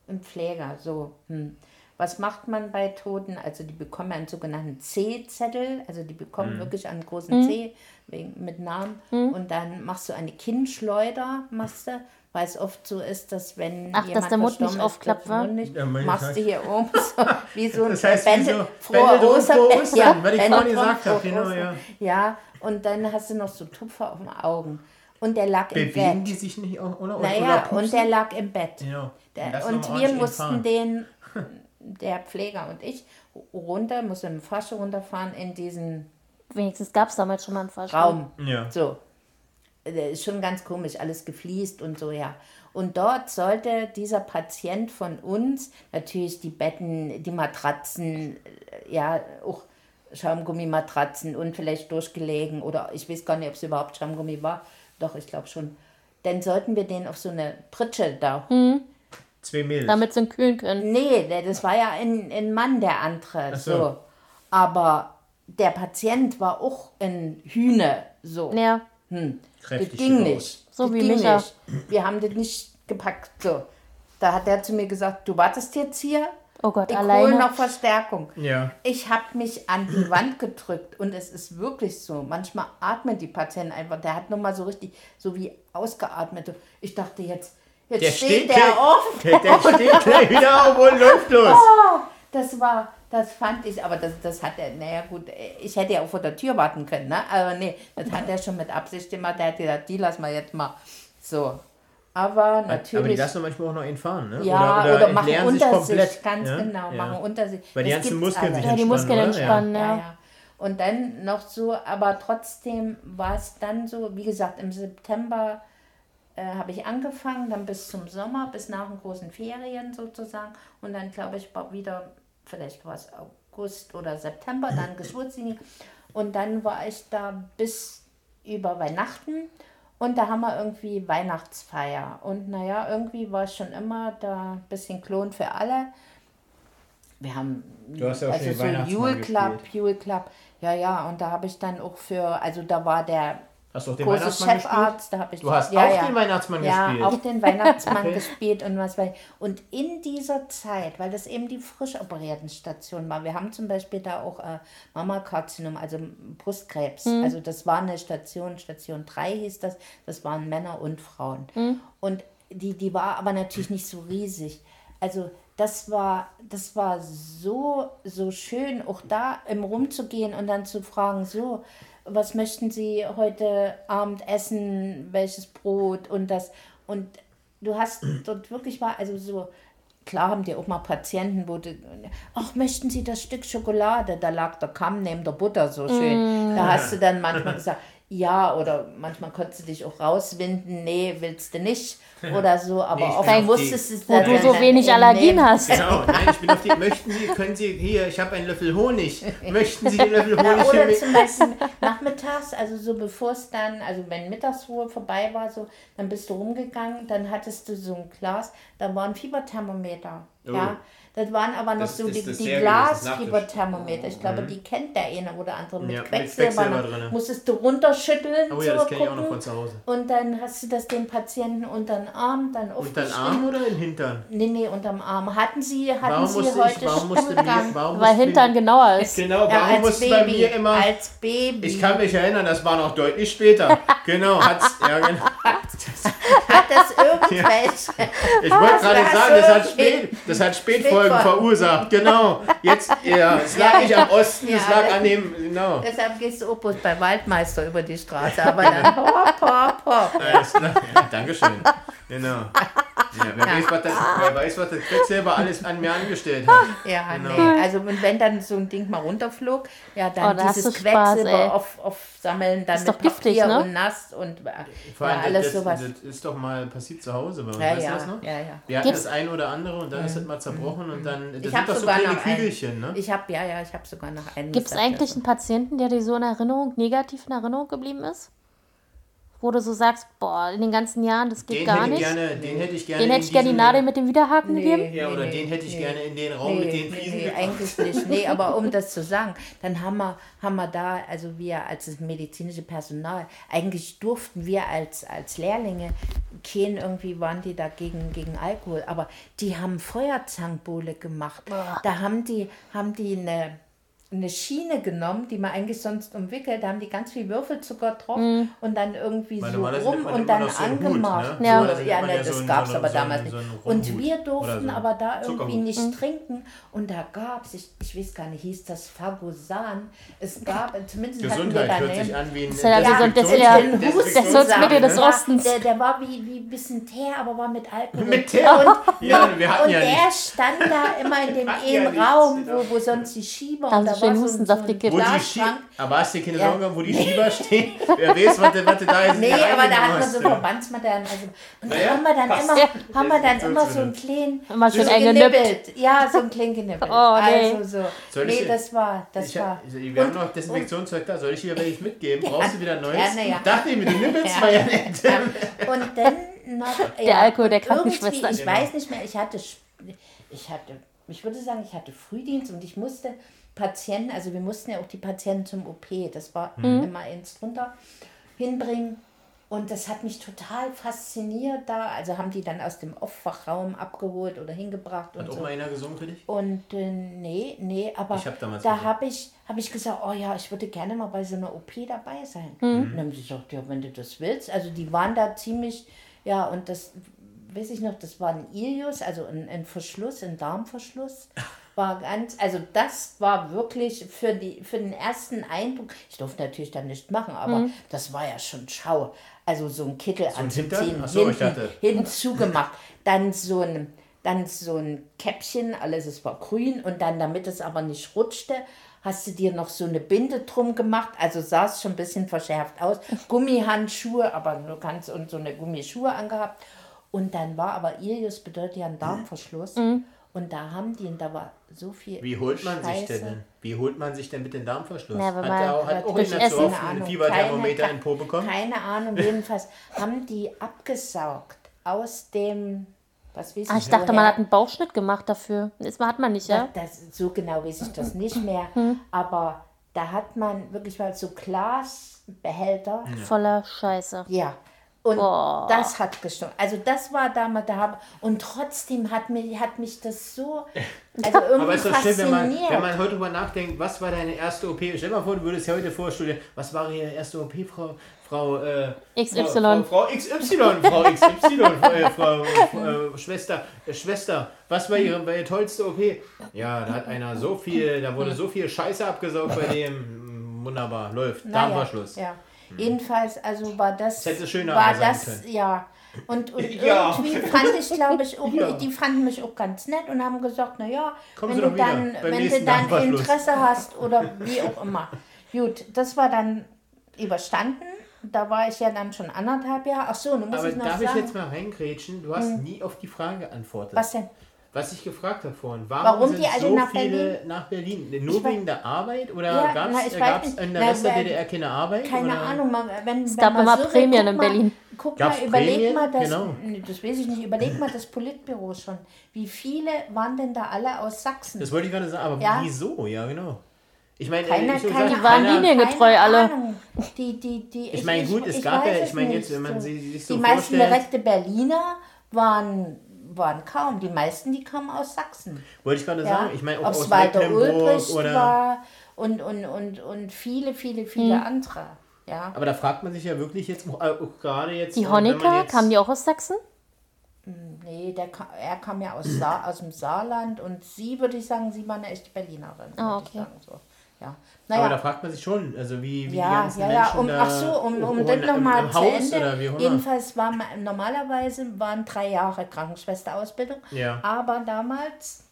Ein Pfleger, so. Hm. Was macht man bei Toten? Also die bekommen einen sogenannten C-Zettel, also die bekommen wirklich einen großen C wegen, mit Namen. Und dann machst du eine Kinnschleuder, machst du, weil es oft so ist, dass wenn Ach, dass jemand der Mund nicht aufklappt, wird der wa? Mund nicht, Ja, machst du hier oben so, wie so ein Das heißt, wie Bändel- so frohe Bändel drum, Ostern. Ostern, weil ich vorhin gesagt habe, genau, ja. Ja, und dann hast du noch so Tupfer auf den Augen. Und der lag im Bewegen Bett. die sich nicht auch, oder? Naja, oder und der lag im Bett. Genau. Der, und wir mussten entfahren. den, der Pfleger und ich, runter, mussten im Fahrstuhl runterfahren in diesen Wenigstens gab es damals schon mal einen Fahrstuhl. Raum. Ja. So. Der ist schon ganz komisch, alles gefliest und so, ja. Und dort sollte dieser Patient von uns natürlich die Betten, die Matratzen, äh, ja, auch Schaumgummimatratzen und vielleicht durchgelegen oder ich weiß gar nicht, ob es überhaupt Schaumgummi war. Doch, ich glaube schon. Dann sollten wir den auf so eine Pritsche da. Zwei Mädels. Damit sie ihn kühlen können. Nee, der- das war ja ein, ein Mann, der andere. Ach so. so. Aber der Patient war auch ein Hühne. So. Ja, Hm. Kräftig das ging raus. nicht. So das wie ging Micha. nicht. Wir haben das nicht gepackt. So. Da hat er zu mir gesagt, du wartest jetzt hier. Oh Gott, ich hole alleine. noch Verstärkung. Ja. Ich habe mich an die Wand gedrückt und es ist wirklich so. Manchmal atmen die Patienten einfach. Der hat nochmal so richtig, so wie ausgeatmet. Ich dachte jetzt, jetzt Der steht, steht der gleich- auf. Der, der steht gleich wieder auf und läuft los. Das war, das fand ich, aber das, das hat er, naja gut, ich hätte ja auch vor der Tür warten können, ne? Aber nee, das hat er schon mit Absicht gemacht. Der hat gesagt, die lassen wir jetzt mal so. Aber Aber die natürlich. lassen manchmal auch noch ihn fahren, ne? ja, oder, machen entleeren sich unter sich, komplett. ganz ja? genau, ja. machen unter sich. Weil die Das ganzen Muskeln alle. sich Ja, die Muskeln oder? entspannen, Ja, ja. ja. Und dann noch so, aber trotzdem war es dann so, wie gesagt, im September äh, habe ich angefangen, dann bis zum Sommer, bis nach den großen Ferien sozusagen. Und dann glaube ich war wieder, vielleicht war es August oder September, dann Geschwurzlinie. Und dann war ich da bis über Weihnachten. Und da haben wir irgendwie Weihnachtsfeier. Und naja, irgendwie war ich schon immer da ein bisschen Klon für alle. Wir haben Du hast ja auch also schon so Jule Club. Jule Club. Ja, ja, und da habe ich dann auch für, also da war der Hast du auch den große Weihnachtsmann gespielt? Chefarzt, da habe ich Du hast ja, auch ja. den Weihnachtsmann ja, gespielt? auch den Weihnachtsmann gespielt und was weiß ich. Und in dieser Zeit, weil das eben die frisch operierten Station war, wir haben zum Beispiel da auch äh, Mammakarzinom, also Brustkrebs. Also das war eine Station, Station 3 hieß das, das waren Männer und Frauen. Und die, die war aber natürlich nicht so riesig. Also das war, das war so, so schön, auch da im rumzugehen und dann zu fragen, so, was möchten Sie heute Abend essen, welches Brot und das. Und du hast dort wirklich mal, also so, klar haben die auch mal Patienten, wo du, ach, möchten Sie das Stück Schokolade? Da lag der Kamm neben der Butter so schön. Da hast du dann manchmal gesagt, ja, oder manchmal konntest du dich auch rauswinden, nee, willst du nicht oder so, aber Nee, oft musstest du es Wo du so wenig Allergien nehmen. hast. Genau, nein, ich bin auf die. Möchten Sie, können Sie, hier, ich habe einen Löffel Honig. Möchten Sie den Löffel Honig für oder zum Beispiel nachmittags, also so bevor es dann, also wenn Mittagsruhe vorbei war, so, dann bist du rumgegangen, dann hattest du so ein Glas, da war ein Fieberthermometer. Ja, das waren aber noch. Das so die, die Glasfieberthermometer. Ich glaube, die kennt der eine oder andere mit Mhm. Ja, mit Quecksilber. Quecksilber noch. drinne. Musstest du runterschütteln, Oh ja, das kenne ich auch noch von zu Hause. Und dann hast du das den Patienten unter den Arm dann Unter den aufgeschrieben. Arm oder den Hintern? Nee, nee, unterm Arm. Hatten Sie, hatten Warum Sie heute ich, warum musste mir, warum Weil Hintern genauer ist. Genau, Ja, warum als musste bei mir immer. als Baby. Ich kann mich erinnern, das war noch deutlich später. Genau, hat's, ja, genau. hat das irgendwelche. Ich wollte gerade sagen, das hat? Spät, das hat Spätfolgen Spätfolgen. verursacht. Genau. Jetzt, ja, es lag Ja. nicht am Osten, es Ja, lag an dem, genau. Deshalb gehst du Opus bei Waldmeister über die Straße, aber dann hopp, hopp, hopp. Alles klar. Ja, Dankeschön. Genau. Ja, wer, Weiß, was das, wer weiß, was das Quecksilber alles an mir angestellt hat. Ja, Genau. nee. Also und wenn dann so ein Ding mal runterflog, ja, dann Oh, da dieses Spaß. Quecksilber auf, aufsammeln, dann Ist mit doch giftig, Papier ne? und nass und äh, Vor ja, allem, alles das, sowas. das ist doch mal passiert zu Hause uns. Ja, weißt ja, du das noch? ja, ja. Wir hatten Gibt's- das ein oder andere und dann ist das mal zerbrochen und dann. Das Ich sind habe doch so sogar kleine. Kügelchen, ne? Ich habe ja, ja, ich habe sogar noch einen. Gibt es eigentlich einen Patienten, der dir so in Erinnerung, negativ in Erinnerung geblieben ist? Wo du so sagst, boah, in den ganzen Jahren, das geht Den gar hätte, ich nicht. gerne, den hätte ich gerne. den hätte ich gerne die Nadel mit dem Widerhaken Nee. gegeben. Ja, oder Nee, den hätte ich nee. gerne in den Raum mit den Fliesen nee, gebracht. eigentlich nicht. Nee, aber um das zu sagen, dann haben wir, haben wir da, also wir als das medizinische Personal, eigentlich durften wir als, als Lehrlinge, kein irgendwie waren die da gegen, Alkohol, aber die haben Feuerzangenbowle gemacht. Da haben die, haben die eine eine Schiene genommen, die man eigentlich sonst umwickelt, da haben die ganz viel Würfelzucker drauf und dann irgendwie so rum und dann so einen Hut, angemacht. ne? Ja. So, Also ja, ne, ja so das einen- gab es so aber so damals so nicht. Und wir durften so. aber da irgendwie Zuckerhut. nicht trinken und da gab es, ich, ich weiß gar nicht, hieß das Fagosan. Es gab, zumindest hatten wir Gesundheit da hört einen- sich an wie ein. ist ja also so Des- ja, das des ne? Ostens. Der, der war wie, wie ein bisschen Teer, aber war mit Alkohol. Mit Teer? Und, Ja, wir hatten und ja der stand da immer in dem Raum, wo, wo sonst die Schieber haben und da schön so ein, Hustensaft so Glasschrank. aber hast du keine Ja. Sorge, wo die Schieber stehen? Wer weiß, was da jetzt Nee, aber da hat man so ja. Verbandsmaterialien. Also, und da Naja, haben wir dann passt. immer, Ja. haben wir dann immer so einen kleinen, Immer schön so genippelt. Ja, so ein klein genippelt. Oh, nee. Also so. Soll ich Nee, das war, das Ich war. wir haben noch Desinfektionszeug da. Soll ich dir welches mitgeben? Brauchst du wieder Neues? gerne, ja. Ich dachte mir, du nippelst Ja. mal ja nicht. Und dann noch. Der Alkohol der Krankenschwester. Ich Genau. weiß nicht mehr, ich hatte, ich hatte, ich würde sagen, ich hatte Frühdienst und ich musste Patienten, also wir mussten ja auch die Patienten zum OP, das war Mhm. immer eins drunter, hinbringen. Und das hat mich total fasziniert da. Also haben die dann aus dem Aufwachraum abgeholt oder hingebracht und Hat auch so. mal einer gesungen für dich? Und äh, nee, nee, aber Ich hab damals da habe ich, hab ich gesagt, oh ja, ich würde gerne mal bei so einer OP dabei sein. Mhm. Und dann haben sie gesagt, ja, wenn du das willst. Also die waren da ziemlich, ja, und das weiß ich noch, das war ein Ilius, also ein, ein Verschluss, ein Darmverschluss. War ganz, also das war wirklich für, die, für den ersten Eindruck, ich durfte natürlich dann nicht machen, aber Mhm. das war ja schon Schau. Also so ein Kittel Hintern? anzuziehen, so, ich hinten, dachte- hinzugemacht. Dann so ein, dann so ein Käppchen, alles es war grün und dann, damit es aber nicht rutschte, hast du dir noch so eine Binde drum gemacht. Also sah es schon ein bisschen verschärft aus. Gummihandschuhe, aber nur ganz und so eine Gummischuhe angehabt. Und dann war aber Ilius bedeutet ja ein Darmverschluss. Und da haben die, und da war so viel. Wie holt man sich Scheiße. denn? Wie holt man sich denn mit dem Darmverschluss? Na, hat man- er auch, hat auch durch einer zu Essen- oft Keine einen. Fieberthermometer Keine- in den Po bekommen? Keine Ahnung, jedenfalls haben die abgesaugt aus dem, was weiß ich, Ah, ich dachte, woher. man hat einen Bauchschnitt gemacht dafür. Das hat man nicht, ja? Das, so genau weiß ich das nicht mehr. Aber da hat man wirklich mal so Glasbehälter. Voller Scheiße. Ja. Und Boah. das hat gestimmt. Also das war damals da. hab- Und trotzdem hat mich, hat mich das so also irgendwie Aber ist doch schön, wenn man, fasziniert. wenn man heute drüber nachdenkt, was war deine erste OP? Stell dir mal vor, du würdest ja heute vorstellen, was war Ihre erste OP, Frau, Frau, äh, XY. Frau, Frau, Frau XY, Frau XY, äh, Frau, äh, Schwester, äh, Schwester, was war ihre, war ihre tollste OP? Ja, da hat einer so viel, da wurde so viel Scheiße abgesaugt bei dem, wunderbar, läuft, Naja, Darmverschluss. Ja. Jedenfalls, also war das. hätte schöner war das, ja. Und, und Ja. irgendwie fand ich, glaube ich, auch, Ja. die fanden mich auch ganz nett und haben gesagt, naja, wenn du dann, wenn du dann. Interesse hast oder wie auch immer. Gut, das war dann überstanden. Da war ich ja dann schon anderthalb Jahre. Ach so, nun muss Aber ich noch darf ich sagen. jetzt mal reingrätschen? Du hast nie auf die Frage geantwortet. was denn? Was ich gefragt habe vorhin, warum, Warum sind die alle so nach viele nach Berlin? Nur Ich wegen der Arbeit oder Ja, gab ich es nicht. in der Na, Rest-DDR keine Arbeit? Keine oder? Ahnung, man, wenn, es gab immer Prämien in Berlin. Guck Gab's mal, überleg Prämien? mal, das, Genau. das weiß ich nicht, überleg mal das Politbüro schon. Wie viele waren denn da alle aus Sachsen? Das wollte ich gerade sagen, aber Ja. wieso? Ja, genau. Ich meine, Keiner- ich, würde keiner- sagen, Die waren liniengetreu Keine alle. Ahnung. Die, die, die, Ich meine, gut, es gab ja- ich meine, jetzt, wenn man sie- sich so Die meisten vorstellt- direkte Berliner waren, waren kaum. Die meisten, die kamen aus Sachsen. Wollte ich gerade Ja? sagen, ich meine Ob es aus Walter Ulbricht oder... war und, und, und, und viele, viele, viele Hm. andere. Ja. Aber da fragt man sich ja wirklich jetzt, auch, auch gerade jetzt. Die äh, Honecker, jetzt- kamen die auch aus Sachsen? Nee, der, ka- er kam ja aus, Sa aus dem Saarland und sie, würde ich sagen, sie war eine echte Berlinerin. Ah, okay. sagen, so. Ja. Aber da Naja, fragt man sich schon, also wie, wie die ja, ganzen ja, ja, Menschen um, da ach so, um, um das nochmal zu Haus Ende. Jedenfalls war ma- normalerweise waren drei Jahre Krankenschwesterausbildung, Ja. aber damals,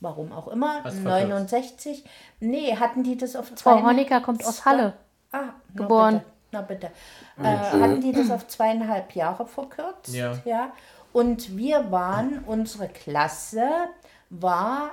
warum auch immer, Hast du verkürzt? 69, nee, hatten die das auf zwei Frau Honecker kommt aus Halle. Ah, na Geboren. bitte, Na bitte. Äh, hatten die das auf zweieinhalb Jahre verkürzt? Ja. ja. Und wir waren, unsere Klasse war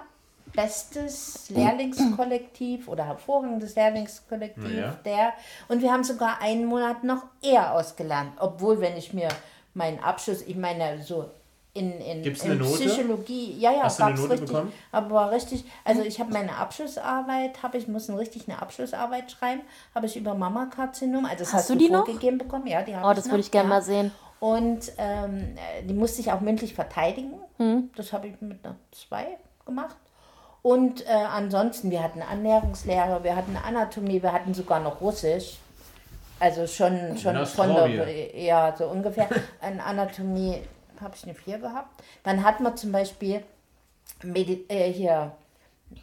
bestes Lehrlingskollektiv oder hervorragendes Lehrlingskollektiv Ja. der. Und wir haben sogar einen Monat noch eher ausgelernt. Obwohl, wenn ich mir meinen Abschluss, ich meine, so in, in, Gibt's in eine Note? Psychologie, ja, ja, Hast gab's richtig. bekommen? Aber war richtig, also ich habe meine Abschlussarbeit, habe ich musste richtig eine Abschlussarbeit schreiben, habe ich über Mammakarzinom, also das Hast hast, du die noch? vorgegeben bekommen, ja, die habe Oh, ich das noch, würde ich gerne ja. mal sehen. Und ähm, äh, die musste ich auch mündlich verteidigen. Hm. Das habe ich mit einer 2 gemacht. Und äh, ansonsten, wir hatten Ernährungslehre, wir hatten Anatomie, wir hatten sogar noch Russisch. Also schon, schon Das von der, ja, so ungefähr. An Anatomie habe ich eine 4 gehabt. Dann hatten wir zum Beispiel Medi äh, hier,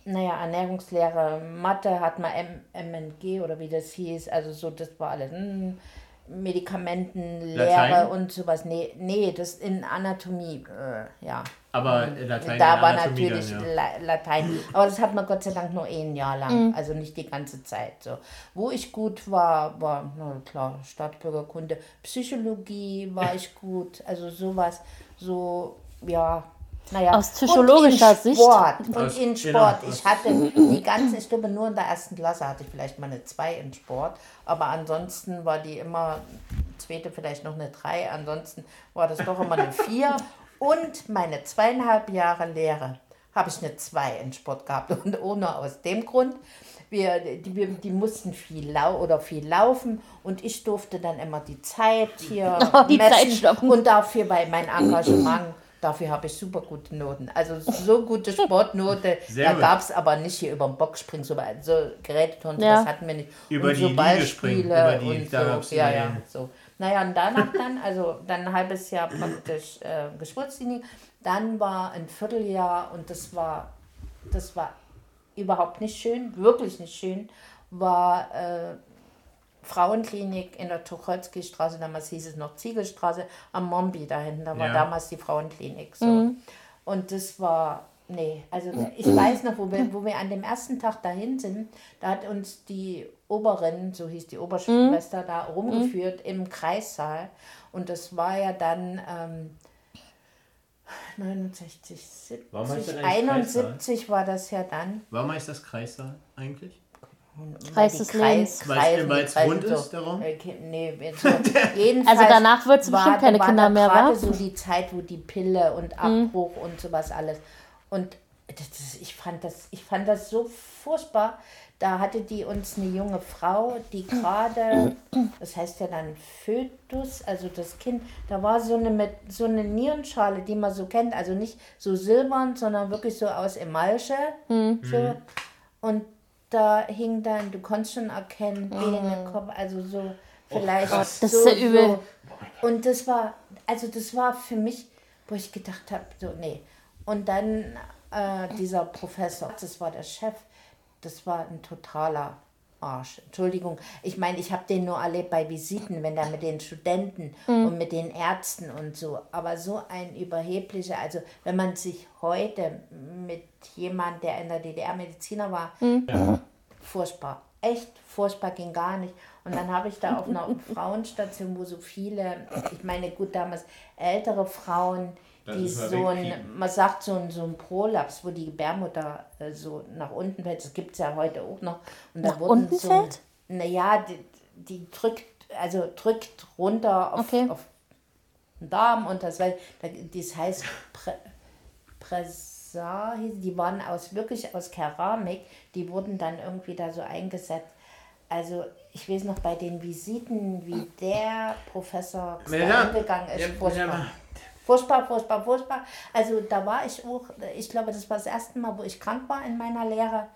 naja, Ernährungslehre, Mathe hat man M MNG oder wie das hieß, also so, das war alles. Hm, Medikamentenlehre Latein? und sowas. Nee, nee, das in Anatomie, äh, ja. Aber Latein da in war Anatomie natürlich dann, ja. La Latein. Aber das hat man Gott sei Dank nur ein Jahr lang, also nicht die ganze Zeit. So. Wo ich gut war, war, na klar, Staatsbürgerkunde. Psychologie war ich gut, also sowas, so, ja. Naja. Aus psychologischer und Sicht. Sport. Und in Sport. Ich hatte die ganze, ich glaube, nur in der ersten Klasse hatte ich vielleicht mal eine 2 in Sport. Aber ansonsten war die immer, zweite vielleicht noch eine 3. Ansonsten war das doch immer eine 4. Und meine zweieinhalb Jahre Lehre habe ich eine 2 in Sport gehabt. Und ohne aus dem Grund, wir, die, die mussten viel lau oder viel laufen und ich durfte dann immer die Zeit hier Oh, die Zeit messen stoppen. und dafür bei mein Engagement, dafür habe ich super gute Noten. Also so gute Sportnote, Sehr da gab es aber nicht hier über den Bockspringen, so, so Geräteturnen, Ja. das hatten wir nicht. Über und so die Liegespringen, Ballspiele über die- und da so. Ja, ja, so. Naja, und danach dann, also dann ein halbes Jahr praktisch äh, Geburtslinie, dann war ein Vierteljahr und das war, das war überhaupt nicht schön, wirklich nicht schön, war äh, Frauenklinik in der Tucholsky-Straße, damals hieß es noch Ziegelstraße, am Mombi da hinten, da war Ja. damals die Frauenklinik. So. Und das war, nee, also ich weiß noch, wo wir, wo wir an dem ersten Tag dahin sind, da hat uns die Oberin, so hieß die Oberschwester, da rumgeführt im Kreissaal. Und das war ja dann ähm, 69, Warum heißt 70, das eigentlich 71 war das ja dann. Warum heißt das Kreissaal eigentlich? Kreis des Kreis- Kreisen, weil's die Kreisen rund so. ist, darum? Äh, Nee, jetzt so. jedenfalls Also danach wird's war- bestimmt keine war Kinder mehr, gerade wa? Mhm. so die Zeit, wo die Pille und Abbruch und sowas alles. Und das, das, ich, fand das, ich fand das so furchtbar. Da hatte die uns eine junge Frau, die gerade, das heißt ja dann Fötus, also das Kind, da war so eine, mit, so eine Nierenschale, die man so kennt, also nicht so silbern, sondern wirklich so aus Emalche. Mhm. So. Und da hing dann, du konntest schon erkennen, Beine, Kopf, also so vielleicht Oh das so, ist ja übel. So. Und das war, also das war für mich, wo ich gedacht habe, so, nee. Und dann äh, dieser Professor, das war der Chef, das war ein totaler Arsch. Entschuldigung, ich meine, ich habe den nur erlebt bei Visiten, wenn der mit den Studenten und mit den Ärzten und so. Aber so ein überheblicher, also wenn man sich heute mit jemand, der in der DDR Mediziner war, furchtbar. Echt furchtbar, ging gar nicht. Und dann habe ich da auf einer Frauenstation, wo so viele, ich meine, gut, damals ältere Frauen, die so ein, man sagt so ein, so ein Prolaps, wo die Gebärmutter äh, so nach unten fällt, das gibt es ja heute auch noch. Und da Nach wurden unten so, fällt? Naja, die, die drückt, also drückt runter auf, Okay. auf den Darm und das, weil, das heißt Prä, Pressar, die waren aus wirklich aus Keramik, die wurden dann irgendwie da so eingesetzt. Also ich weiß noch bei den Visiten, wie der Professor Ja, angegangen ist, ja, furchtbar. Furchtbar, furchtbar. Also da war ich auch, ich glaube, das war das erste Mal, wo ich krank war in meiner Lehre.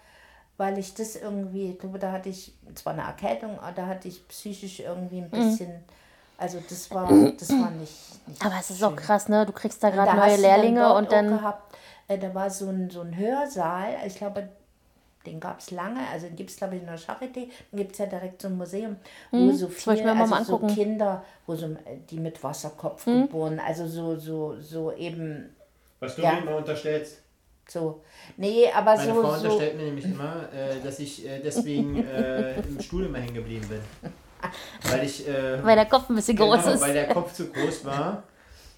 weil ich das irgendwie, ich glaube, da hatte ich zwar eine Erkältung, aber da hatte ich psychisch irgendwie ein bisschen, also das war, das war nicht, nicht Aber es ist auch krass, ne? Du kriegst da gerade neue Lehrlinge und auch dann. Gehabt, äh, da war so ein, so ein Hörsaal, ich glaube, den gab es lange, also den gibt es, glaube ich, in der Charité. Dann gibt es ja direkt so ein Museum, wo so Hm, das wollte ich viele, mir mal also so angucken. Hm. Kinder, wo so, äh, die mit Wasserkopf geboren, also so, so, so eben, Was du Ja. mir immer unterstellst. so, nee, aber Meine so, Frau so, unterstellt mir nämlich immer, äh, dass ich äh, deswegen äh, im Stuhl immer hängen geblieben bin. Weil ich. Äh, Weil der Kopf ein bisschen groß genau, ist. Weil der Kopf zu groß war.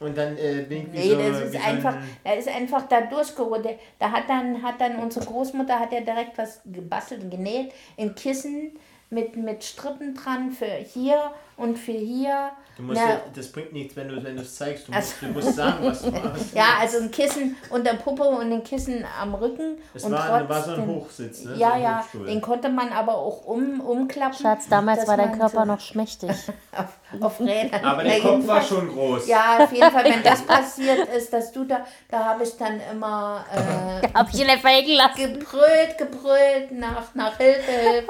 Und dann äh, bin ich wie Nee, so, das ist einfach, ein, er ist einfach da durchgeholt. Der- Da hat dann, hat dann unsere Großmutter hat ja direkt was gebastelt und genäht, ein Kissen mit, mit Strippen dran für hier und für hier. Du musst Na, ja, das bringt nichts, wenn du wenn es zeigst. Du Ach musst, du musst sagen, was du machst. Ja, also ein Kissen unter Puppe und ein Kissen am Rücken. Es und war, war so ein Hochsitz, ne? so Ja, ein ja, Hochstuhl. den konnte man aber auch um, umklappen. Schatz, damals war dein Körper so noch schmächtig. Auf, auf Rädern. Aber der Kopf war schon groß. Ja, auf jeden Fall, wenn das passiert ist, dass du da, da habe ich dann immer äh, Hab ich gebrüllt, gebrüllt nach, nach Hilfe, Hilfe.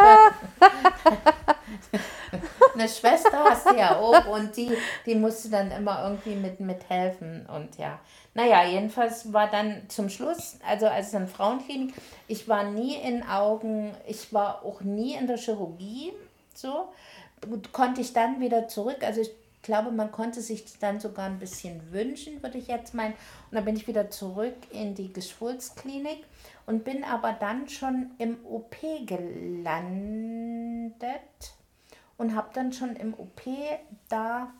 Eine Schwester hast du ja auch und die, die musste dann immer irgendwie mit, mithelfen und ja. Naja, jedenfalls war dann zum Schluss, also als dann Frauenklinik, ich war nie in Augen, ich war auch nie in der Chirurgie, so, konnte ich dann wieder zurück, also ich glaube, man konnte sich dann sogar ein bisschen wünschen, würde ich jetzt meinen. Und dann bin ich wieder zurück in die Geschwulsklinik und bin aber dann schon im OP gelandet und habe dann schon im OP da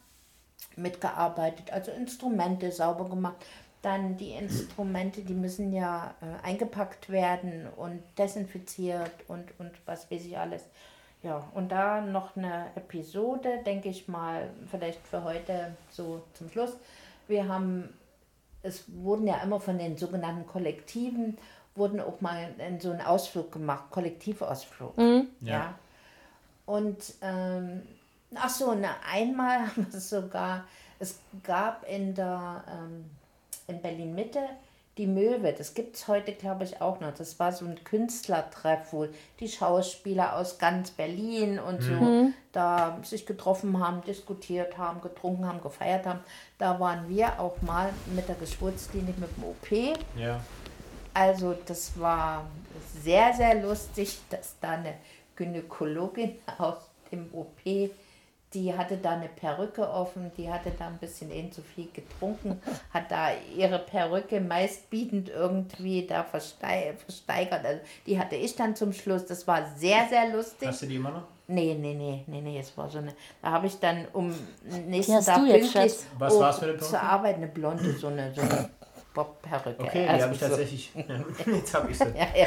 mitgearbeitet, also Instrumente sauber gemacht. Dann die Instrumente, die müssen ja äh, eingepackt werden und desinfiziert und, und was weiß ich alles. Ja, und da noch eine Episode, denke ich mal, vielleicht für heute so zum Schluss. Wir haben, es wurden ja immer von den sogenannten Kollektiven, wurden auch mal in so einen Ausflug gemacht, Kollektivausflug. Ja. Und ähm, ach so, na, einmal haben wir es sogar, es gab in der ähm, in Berlin Mitte die Möwe, das gibt es heute, glaube ich, auch noch. Das war so ein Künstlertreff, wo die Schauspieler aus ganz Berlin und so da sich getroffen haben, diskutiert haben, getrunken haben, gefeiert haben. Da waren wir auch mal mit der Geschwurzklinik mit dem OP. Ja. Also das war sehr, sehr lustig, dass da eine Gynäkologin aus dem OP, die hatte da eine Perücke offen, die hatte da ein bisschen eben zu viel getrunken, hat da ihre Perücke meistbietend irgendwie da verstei versteigert. Also die hatte ich dann zum Schluss. Das war sehr, sehr lustig. Hast du die immer noch? Nee, nee, nee, nee, nee, es war so eine. Da habe ich dann um nächsten Tag pünktlich um war's für eine Perücke? zur Arbeit eine blonde, so eine, so eine Bob-Perücke. Okay, die Also habe ich so- tatsächlich. Jetzt habe ich sie. ja, ja,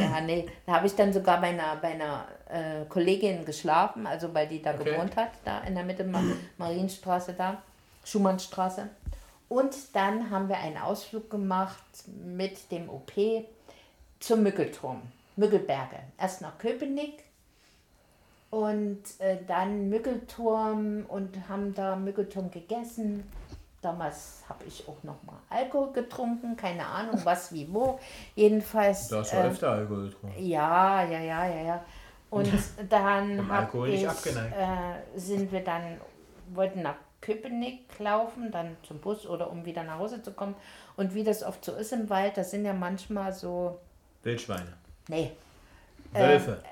ja, nee. Da habe ich dann sogar bei einer, bei einer äh, Kollegin geschlafen, also weil die da Okay. gewohnt hat, da in der Mitte, Ma Marienstraße da, Schumannstraße. Und dann haben wir einen Ausflug gemacht mit dem OP zum Mückelturm, Mückelberge. Erst nach Köpenick und äh, dann Mückelturm und haben da Mückelturm gegessen. Damals habe ich auch noch mal Alkohol getrunken, keine Ahnung was, wie, wo. Jedenfalls. Du hast äh, schon öfter Alkohol getrunken. ja, ja, ja, ja, ja. Und dann Alkohol nicht ich, abgeneigt. äh, sind wir dann, wollten nach Köpenick laufen, dann zum Bus oder um wieder nach Hause zu kommen. Und wie das oft so ist im Wald, das sind ja manchmal so, Wildschweine. nee, Wölfe.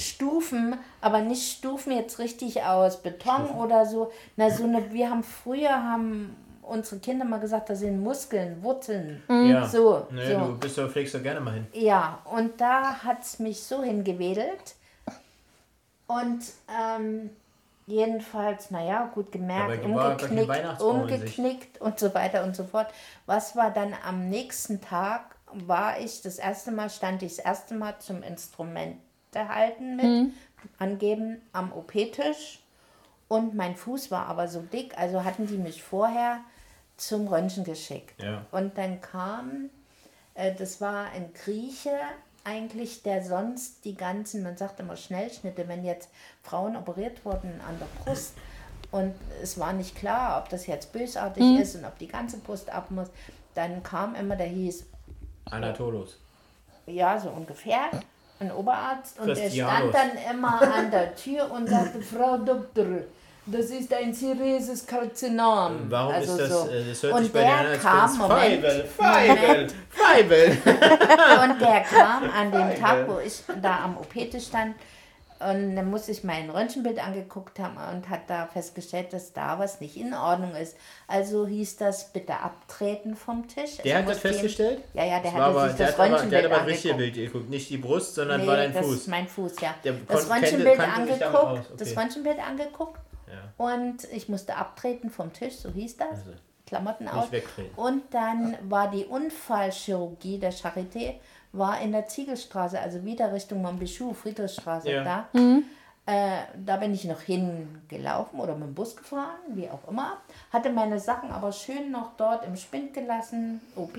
Stufen, aber nicht Stufen jetzt richtig aus Beton oder so. Na, so eine, wir haben früher haben unsere Kinder mal gesagt, das sind Muskeln, Wurzeln. ja. So, Nee, so. du bist doch, pflegst doch gerne mal hin. Ja, und da hat es mich so hingewedelt. Und ähm, jedenfalls, naja, gut gemerkt, umgeknickt, umgeknickt und so weiter und so fort. Was war dann am nächsten Tag? War ich das erste Mal, stand ich das erste Mal zum Instrumente halten mit, angeben am OP-Tisch. Und mein Fuß war aber so dick, also hatten die mich vorher zum Röntgen geschickt. Ja. Und dann kam, äh, das war ein Grieche eigentlich, der sonst die ganzen, man sagt immer Schnellschnitte, wenn jetzt Frauen operiert wurden an der Brust und es war nicht klar, ob das jetzt bösartig ist und ob die ganze Brust ab muss, dann kam immer, der hieß, Anatolos. ja, so ungefähr. Ein Oberarzt, und der stand dann immer an der Tür und sagte, Frau Doktor, das ist ein seriöses Karzinom. Warum also ist das, so. äh, das hört und sich bei der kam, Moment, Feibel, Feibel, Feibel. und der kam an dem Tag, wo ich da am OP-Tisch stand, und dann musste ich mein Röntgenbild angeguckt haben und hat da festgestellt, dass da was nicht in Ordnung ist. Also hieß das bitte abtreten vom Tisch. Der Es hat das festgestellt? Ja, ja, der Das hatte aber, sich der das hat aber, der hat Röntgenbild aber das richtige angeguckt. Bild geguckt. Nicht die Brust, sondern Nee, war dein das Fuß. ist mein Fuß, ja. Der das Röntgenbild angeguckt, aus, das okay. Röntgenbild angeguckt Ja. und ich musste abtreten vom Tisch, so hieß das. Also, Klamotten aus. Und dann war die Unfallchirurgie der Charité war in der Ziegelstraße, also wieder Richtung Montbichou, Friedrichstraße Ja. da. Äh, da bin ich noch hingelaufen oder mit dem Bus gefahren, wie auch immer. Hatte meine Sachen aber schön noch dort im Spind gelassen, OP.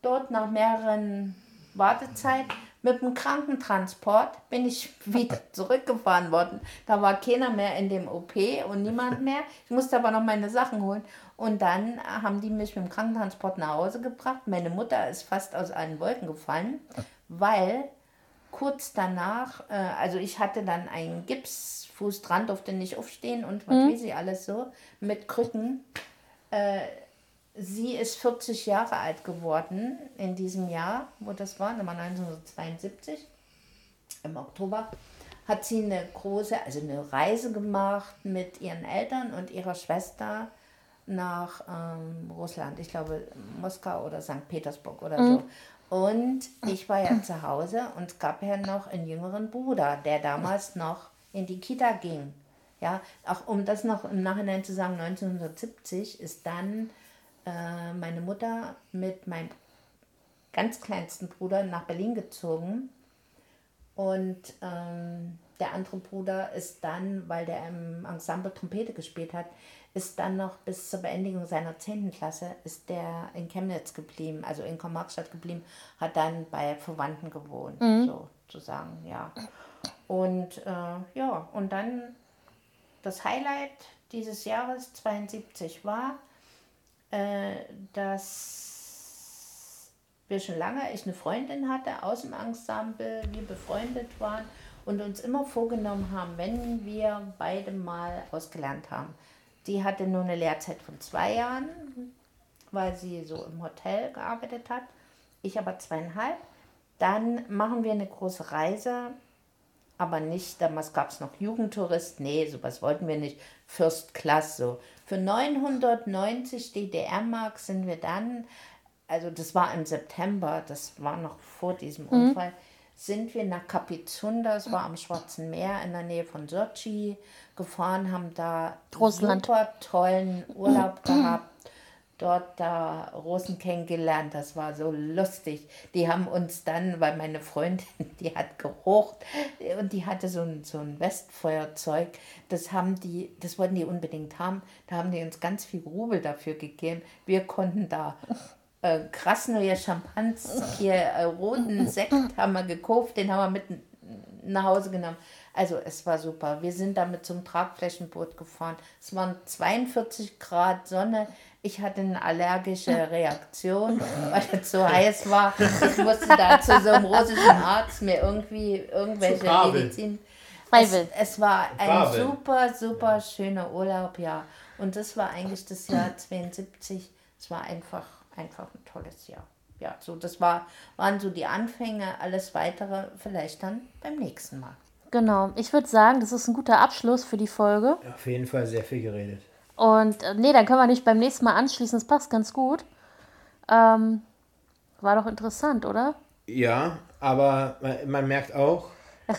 Dort nach mehreren Wartezeit mit dem Krankentransport bin ich wieder zurückgefahren worden. Da war keiner mehr in dem OP und niemand mehr. Ich musste aber noch meine Sachen holen. Und dann haben die mich mit dem Krankentransport nach Hause gebracht. Meine Mutter ist fast aus allen Wolken gefallen, weil kurz danach, äh, also ich hatte dann einen Gipsfuß dran, durfte nicht aufstehen und was weiß ich alles so, mit Krücken. Äh, sie ist 40 Jahre alt geworden in diesem Jahr, wo das war, das war 1972, im Oktober, hat sie eine große, also eine Reise gemacht mit ihren Eltern und ihrer Schwester nach ähm, Russland, ich glaube Moskau oder St. Petersburg oder so. Und ich war ja zu Hause und es gab ja noch einen jüngeren Bruder, der damals noch in die Kita ging. Ja, auch um das noch im Nachhinein zu sagen, 1970 ist dann äh, meine Mutter mit meinem ganz kleinsten Bruder nach Berlin gezogen. Und ähm, der andere Bruder ist dann, weil der im Ensemble Trompete gespielt hat, ist dann noch bis zur Beendigung seiner 10. Klasse, ist der in Chemnitz geblieben, also in Kommarkstadt geblieben, hat dann bei Verwandten gewohnt, sozusagen, ja. Und äh, ja, und dann das Highlight dieses Jahres 72 war, äh, dass wir schon lange, ich eine Freundin hatte aus dem Ensemble, wir befreundet waren und uns immer vorgenommen haben, wenn wir beide mal ausgelernt haben. Die hatte nur eine Lehrzeit von zwei Jahren, weil sie so im Hotel gearbeitet hat, ich aber zweieinhalb. Dann machen wir eine große Reise, aber nicht, damals gab es noch Jugendtourist, nee, sowas wollten wir nicht, First Class so. Für 990 DDR-Mark sind wir dann, also das war im September, das war noch vor diesem Unfall, sind wir nach Capizunda, das war am Schwarzen Meer in der Nähe von Sochi, gefahren, haben da Russland. super tollen Urlaub gehabt dort da Russen kennengelernt. Das war so lustig. Die haben uns dann, weil meine Freundin, die hat gerucht und die hatte so ein, so ein Westfeuerzeug. Das haben die, das wollten die unbedingt haben. Da haben die uns ganz viel Rubel dafür gegeben. Wir konnten da äh, Krasnoje Champanski, äh, roten Sekt haben wir gekauft, den haben wir mit nach Hause genommen. Also es war super. Wir sind da mit so einem Tragflächenboot gefahren. Es waren 42 Grad Sonne. Ich hatte eine allergische Reaktion, weil es so heiß war. Ich musste da zu so einem russischen Arzt mir irgendwie irgendwelche Zu. Medizin. Es, es war ein super, super schöner Urlaub, ja. Und das war eigentlich das Jahr 72. Es war einfach, einfach ein tolles Jahr. Ja, so das war, waren so die Anfänge, alles weitere vielleicht dann beim nächsten Mal. Genau. Ich würde sagen, das ist ein guter Abschluss für die Folge. Auf jeden Fall sehr viel geredet. Und äh, nee, dann können wir nicht beim nächsten Mal anschließen. Das passt ganz gut. Ähm, war doch interessant, oder? Ja, aber man, man merkt auch,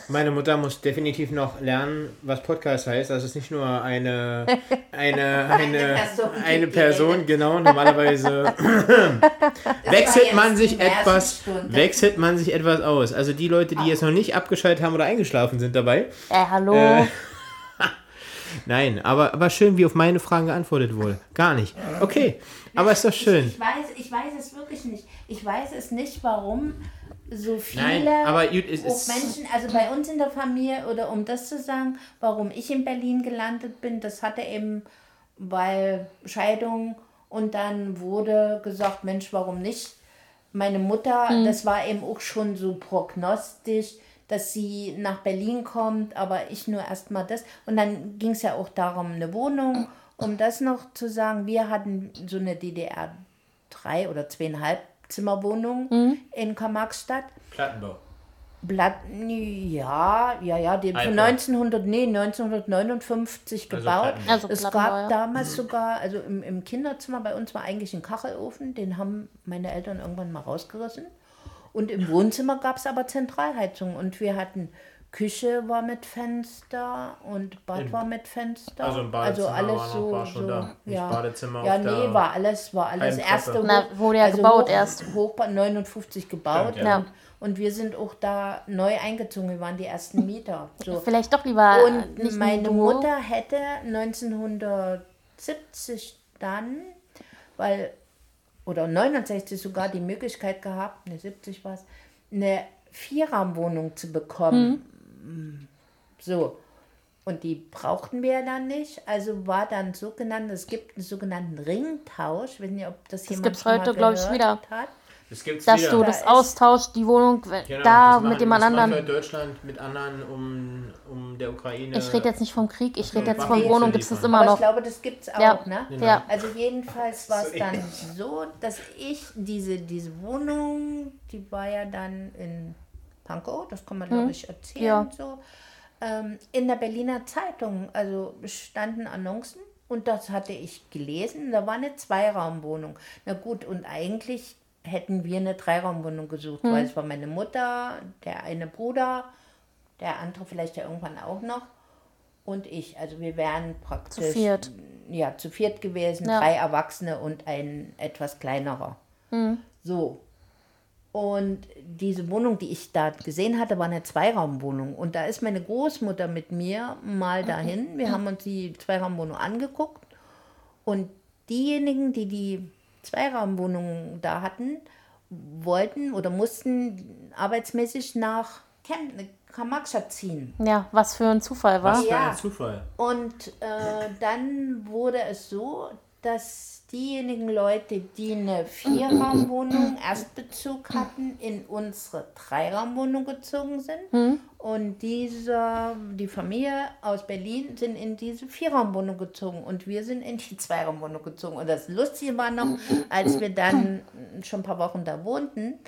meine Mutter muss definitiv noch lernen, was Podcast heißt. Das ist nicht nur eine, eine, eine, eine Person, genau. Normalerweise wechselt man sich etwas, wechselt man sich etwas aus. Also die Leute, die jetzt noch nicht abgeschaltet haben oder eingeschlafen sind dabei. Äh, hallo. Äh, Nein, aber, aber schön, wie auf meine Fragen geantwortet wurde. Gar nicht. Okay, aber ist doch schön. Ich weiß, ich weiß es wirklich nicht. Ich weiß es nicht, warum so viele Nein, aber es auch ist- Menschen, also bei uns in der Familie, oder um das zu sagen, warum ich in Berlin gelandet bin, das hatte eben, weil Scheidung und dann wurde gesagt, Mensch, warum nicht? meine Mutter, das war eben auch schon so prognostisch, dass sie nach Berlin kommt, aber ich nur erstmal das. Und dann ging es ja auch darum, eine Wohnung. Um das noch zu sagen, wir hatten so eine DDR drei oder zweieinhalb Zimmerwohnung in Karl-Marx-Stadt. Plattenbau. Blatt, ja, ja, ja, die von Altbau. 1900, nee, 1959 Also gebaut. Also es gab damals sogar, also im, im Kinderzimmer bei uns war eigentlich ein Kachelofen, den haben meine Eltern irgendwann mal rausgerissen. Und im Wohnzimmer gab es aber Zentralheizung und wir hatten Küche war mit Fenster und Bad In- war mit Fenster. Also im Badezimmer alles war noch- so, war schon so da. Nicht ja. Badezimmer Ja, auf nee, der war alles, war alles erste Na, wurde ja gebaut erst. Hochbau 59 gebaut. Stimmt, ja. und, und wir sind auch da neu eingezogen. Wir waren die ersten Mieter. So. Vielleicht doch lieber Und meine. Mutter hätte 1970 dann, weil, oder 69 sogar die Möglichkeit gehabt, ne 70 war es, eine Vierraumwohnung zu bekommen. Hm. So. Und die brauchten wir dann nicht. Also war dann sogenannt, es gibt einen sogenannten Ringtausch. Ich weiß nicht, ob das, jemand gibt's heute, glaub ich, wieder. Hat. Das gibt's Dass wieder. du Da das austauscht, die Wohnung Genau, da das machen- mit jemand das macht anderen. Deutschland mit anderen um, um der Ukraine. Ich rede jetzt nicht vom Krieg, ich rede jetzt von Wohnung, gibt es das immer Aber ich noch. glaube, das gibt es auch, Ja. ne? Ja. Also jedenfalls war es dann so, dass ich diese, diese Wohnung, die war ja dann in Pankow, das kann man glaube ich erzählen Ja. so, ähm, in der Berliner Zeitung, also standen Annoncen und das hatte ich gelesen, da war eine Zweiraumwohnung. Na gut, und eigentlich hätten wir eine Dreiraumwohnung gesucht, weil es war meine Mutter, der eine Bruder, der andere vielleicht ja irgendwann auch noch und ich. Also wir wären praktisch Zu viert. ja, zu viert gewesen, Ja. drei Erwachsene und ein etwas kleinerer. So. Und diese Wohnung, die ich da gesehen hatte, war eine Zweiraumwohnung. Und da ist meine Großmutter mit mir mal dahin. Wir haben uns die Zweiraumwohnung angeguckt. Und diejenigen, die die Zweiraumwohnung da hatten, wollten oder mussten arbeitsmäßig nach Chem- Karl-Marx-Stadt ziehen. Ja, was für ein Zufall war. Was für Ja. ein Zufall. Und äh, dann wurde es so, dass diejenigen Leute, die eine Vierraumwohnung Erstbezug hatten, in unsere Dreiraumwohnung gezogen sind. Und dieser, die Familie aus Berlin sind in diese Vierraumwohnung gezogen und wir sind in die Zweiraumwohnung gezogen. Und das Lustige war noch, als wir dann schon ein paar Wochen da wohnten,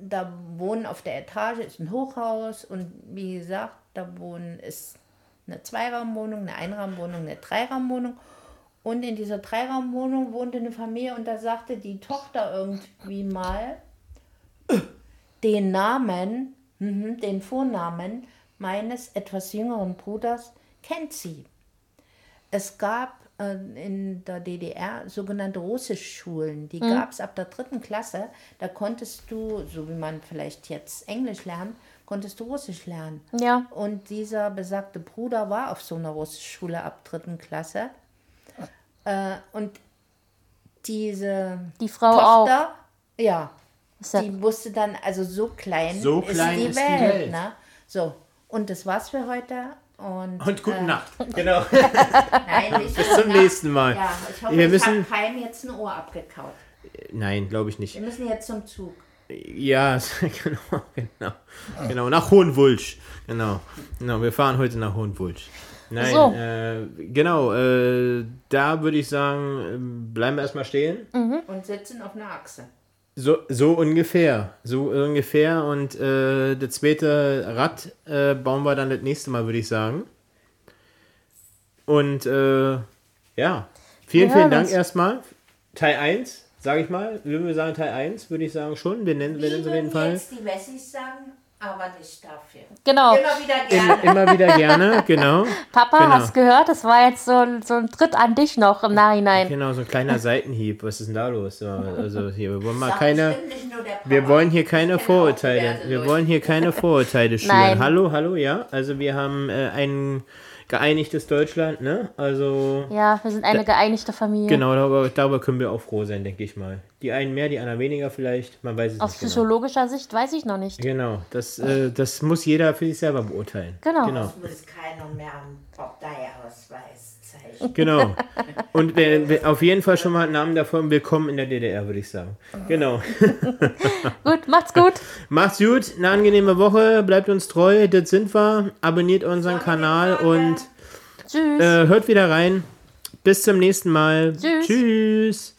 da wohnen auf der Etage ist ein Hochhaus und wie gesagt, da wohnen ist eine Zweiraumwohnung, eine Einraumwohnung, eine Dreiraumwohnung. Und in dieser Dreiraumwohnung wohnte eine Familie und da sagte die Tochter irgendwie mal den Namen, mhm, den Vornamen meines etwas jüngeren Bruders kennt sie. Es gab äh, in der DDR sogenannte Russischschulen. Die gab es ab der dritten Klasse. Da konntest du, so wie man vielleicht jetzt Englisch lernt, konntest du Russisch lernen. Ja. Und dieser besagte Bruder war auf so einer Russischschule ab dritten Klasse. Äh, und diese Die Frau auch. Tochter, ja, Ist ja- die wusste dann, also so klein, So ist, klein die ist die Welt, Welt. Ne? So, und das war's für heute. Und, Und gute äh, Nacht. Genau. Nein, Bis zum nächsten Mal. Ja, ich hoffe, Wir ich müssen- habe keinem jetzt ein Ohr abgekaut. Nein, glaube ich nicht. Wir müssen jetzt zum Zug. Ja, genau, genau. Genau, nach Hohenwulsch. Genau. Genau, wir fahren heute nach Hohenwulsch. Nein, So. äh, genau, äh, da würde ich sagen, äh, bleiben wir erstmal stehen. Und sitzen auf einer Achse. So, so ungefähr. So ungefähr. Und äh, das zweite Rad äh, bauen wir dann das nächste Mal, würde ich sagen. Und äh, ja, vielen, Wir vielen Dank erstmal. Teil 1, sage ich mal. Würden wir sagen Teil 1, würde ich sagen schon. Wir nennen wir nennen es auf jeden Fall. jetzt die Wessis sagen, aber nicht dafür. Genau. Immer wieder gerne. Immer wieder gerne, genau. Papa, Genau. hast gehört? Das war jetzt so ein, so ein Tritt an dich noch im Nachhinein. Genau, so ein kleiner Seitenhieb. Was ist denn da los? So, Also hier, wir wollen mal Sagt keine. Wir wollen hier keine auch Vorurteile. diverse Wir wollen hier keine Vorurteile schüren. Hallo, hallo, ja. Also wir haben äh, ein geeinigtes Deutschland, ne? Also Ja, wir sind eine geeinigte Familie. genau, darüber, darüber können wir auch froh sein, denke ich mal. Die einen mehr, die anderen weniger vielleicht. Man weiß es Aus nicht genau. psychologischer Sicht weiß ich noch nicht. Genau, das, äh, das muss jeder für sich selber beurteilen. Genau. genau. Das muss keiner mehr einen Parteiausweis. Genau. Und wer, wer, auf jeden Fall schon mal Namen davon willkommen in der DDR, würde ich sagen. Genau. Gut, macht's gut. Macht's gut, eine angenehme Woche, bleibt uns treu, das sind wir. Abonniert unseren Kanal und Tschüss. äh, hört wieder rein. Bis zum nächsten Mal. Tschüss. Tschüss.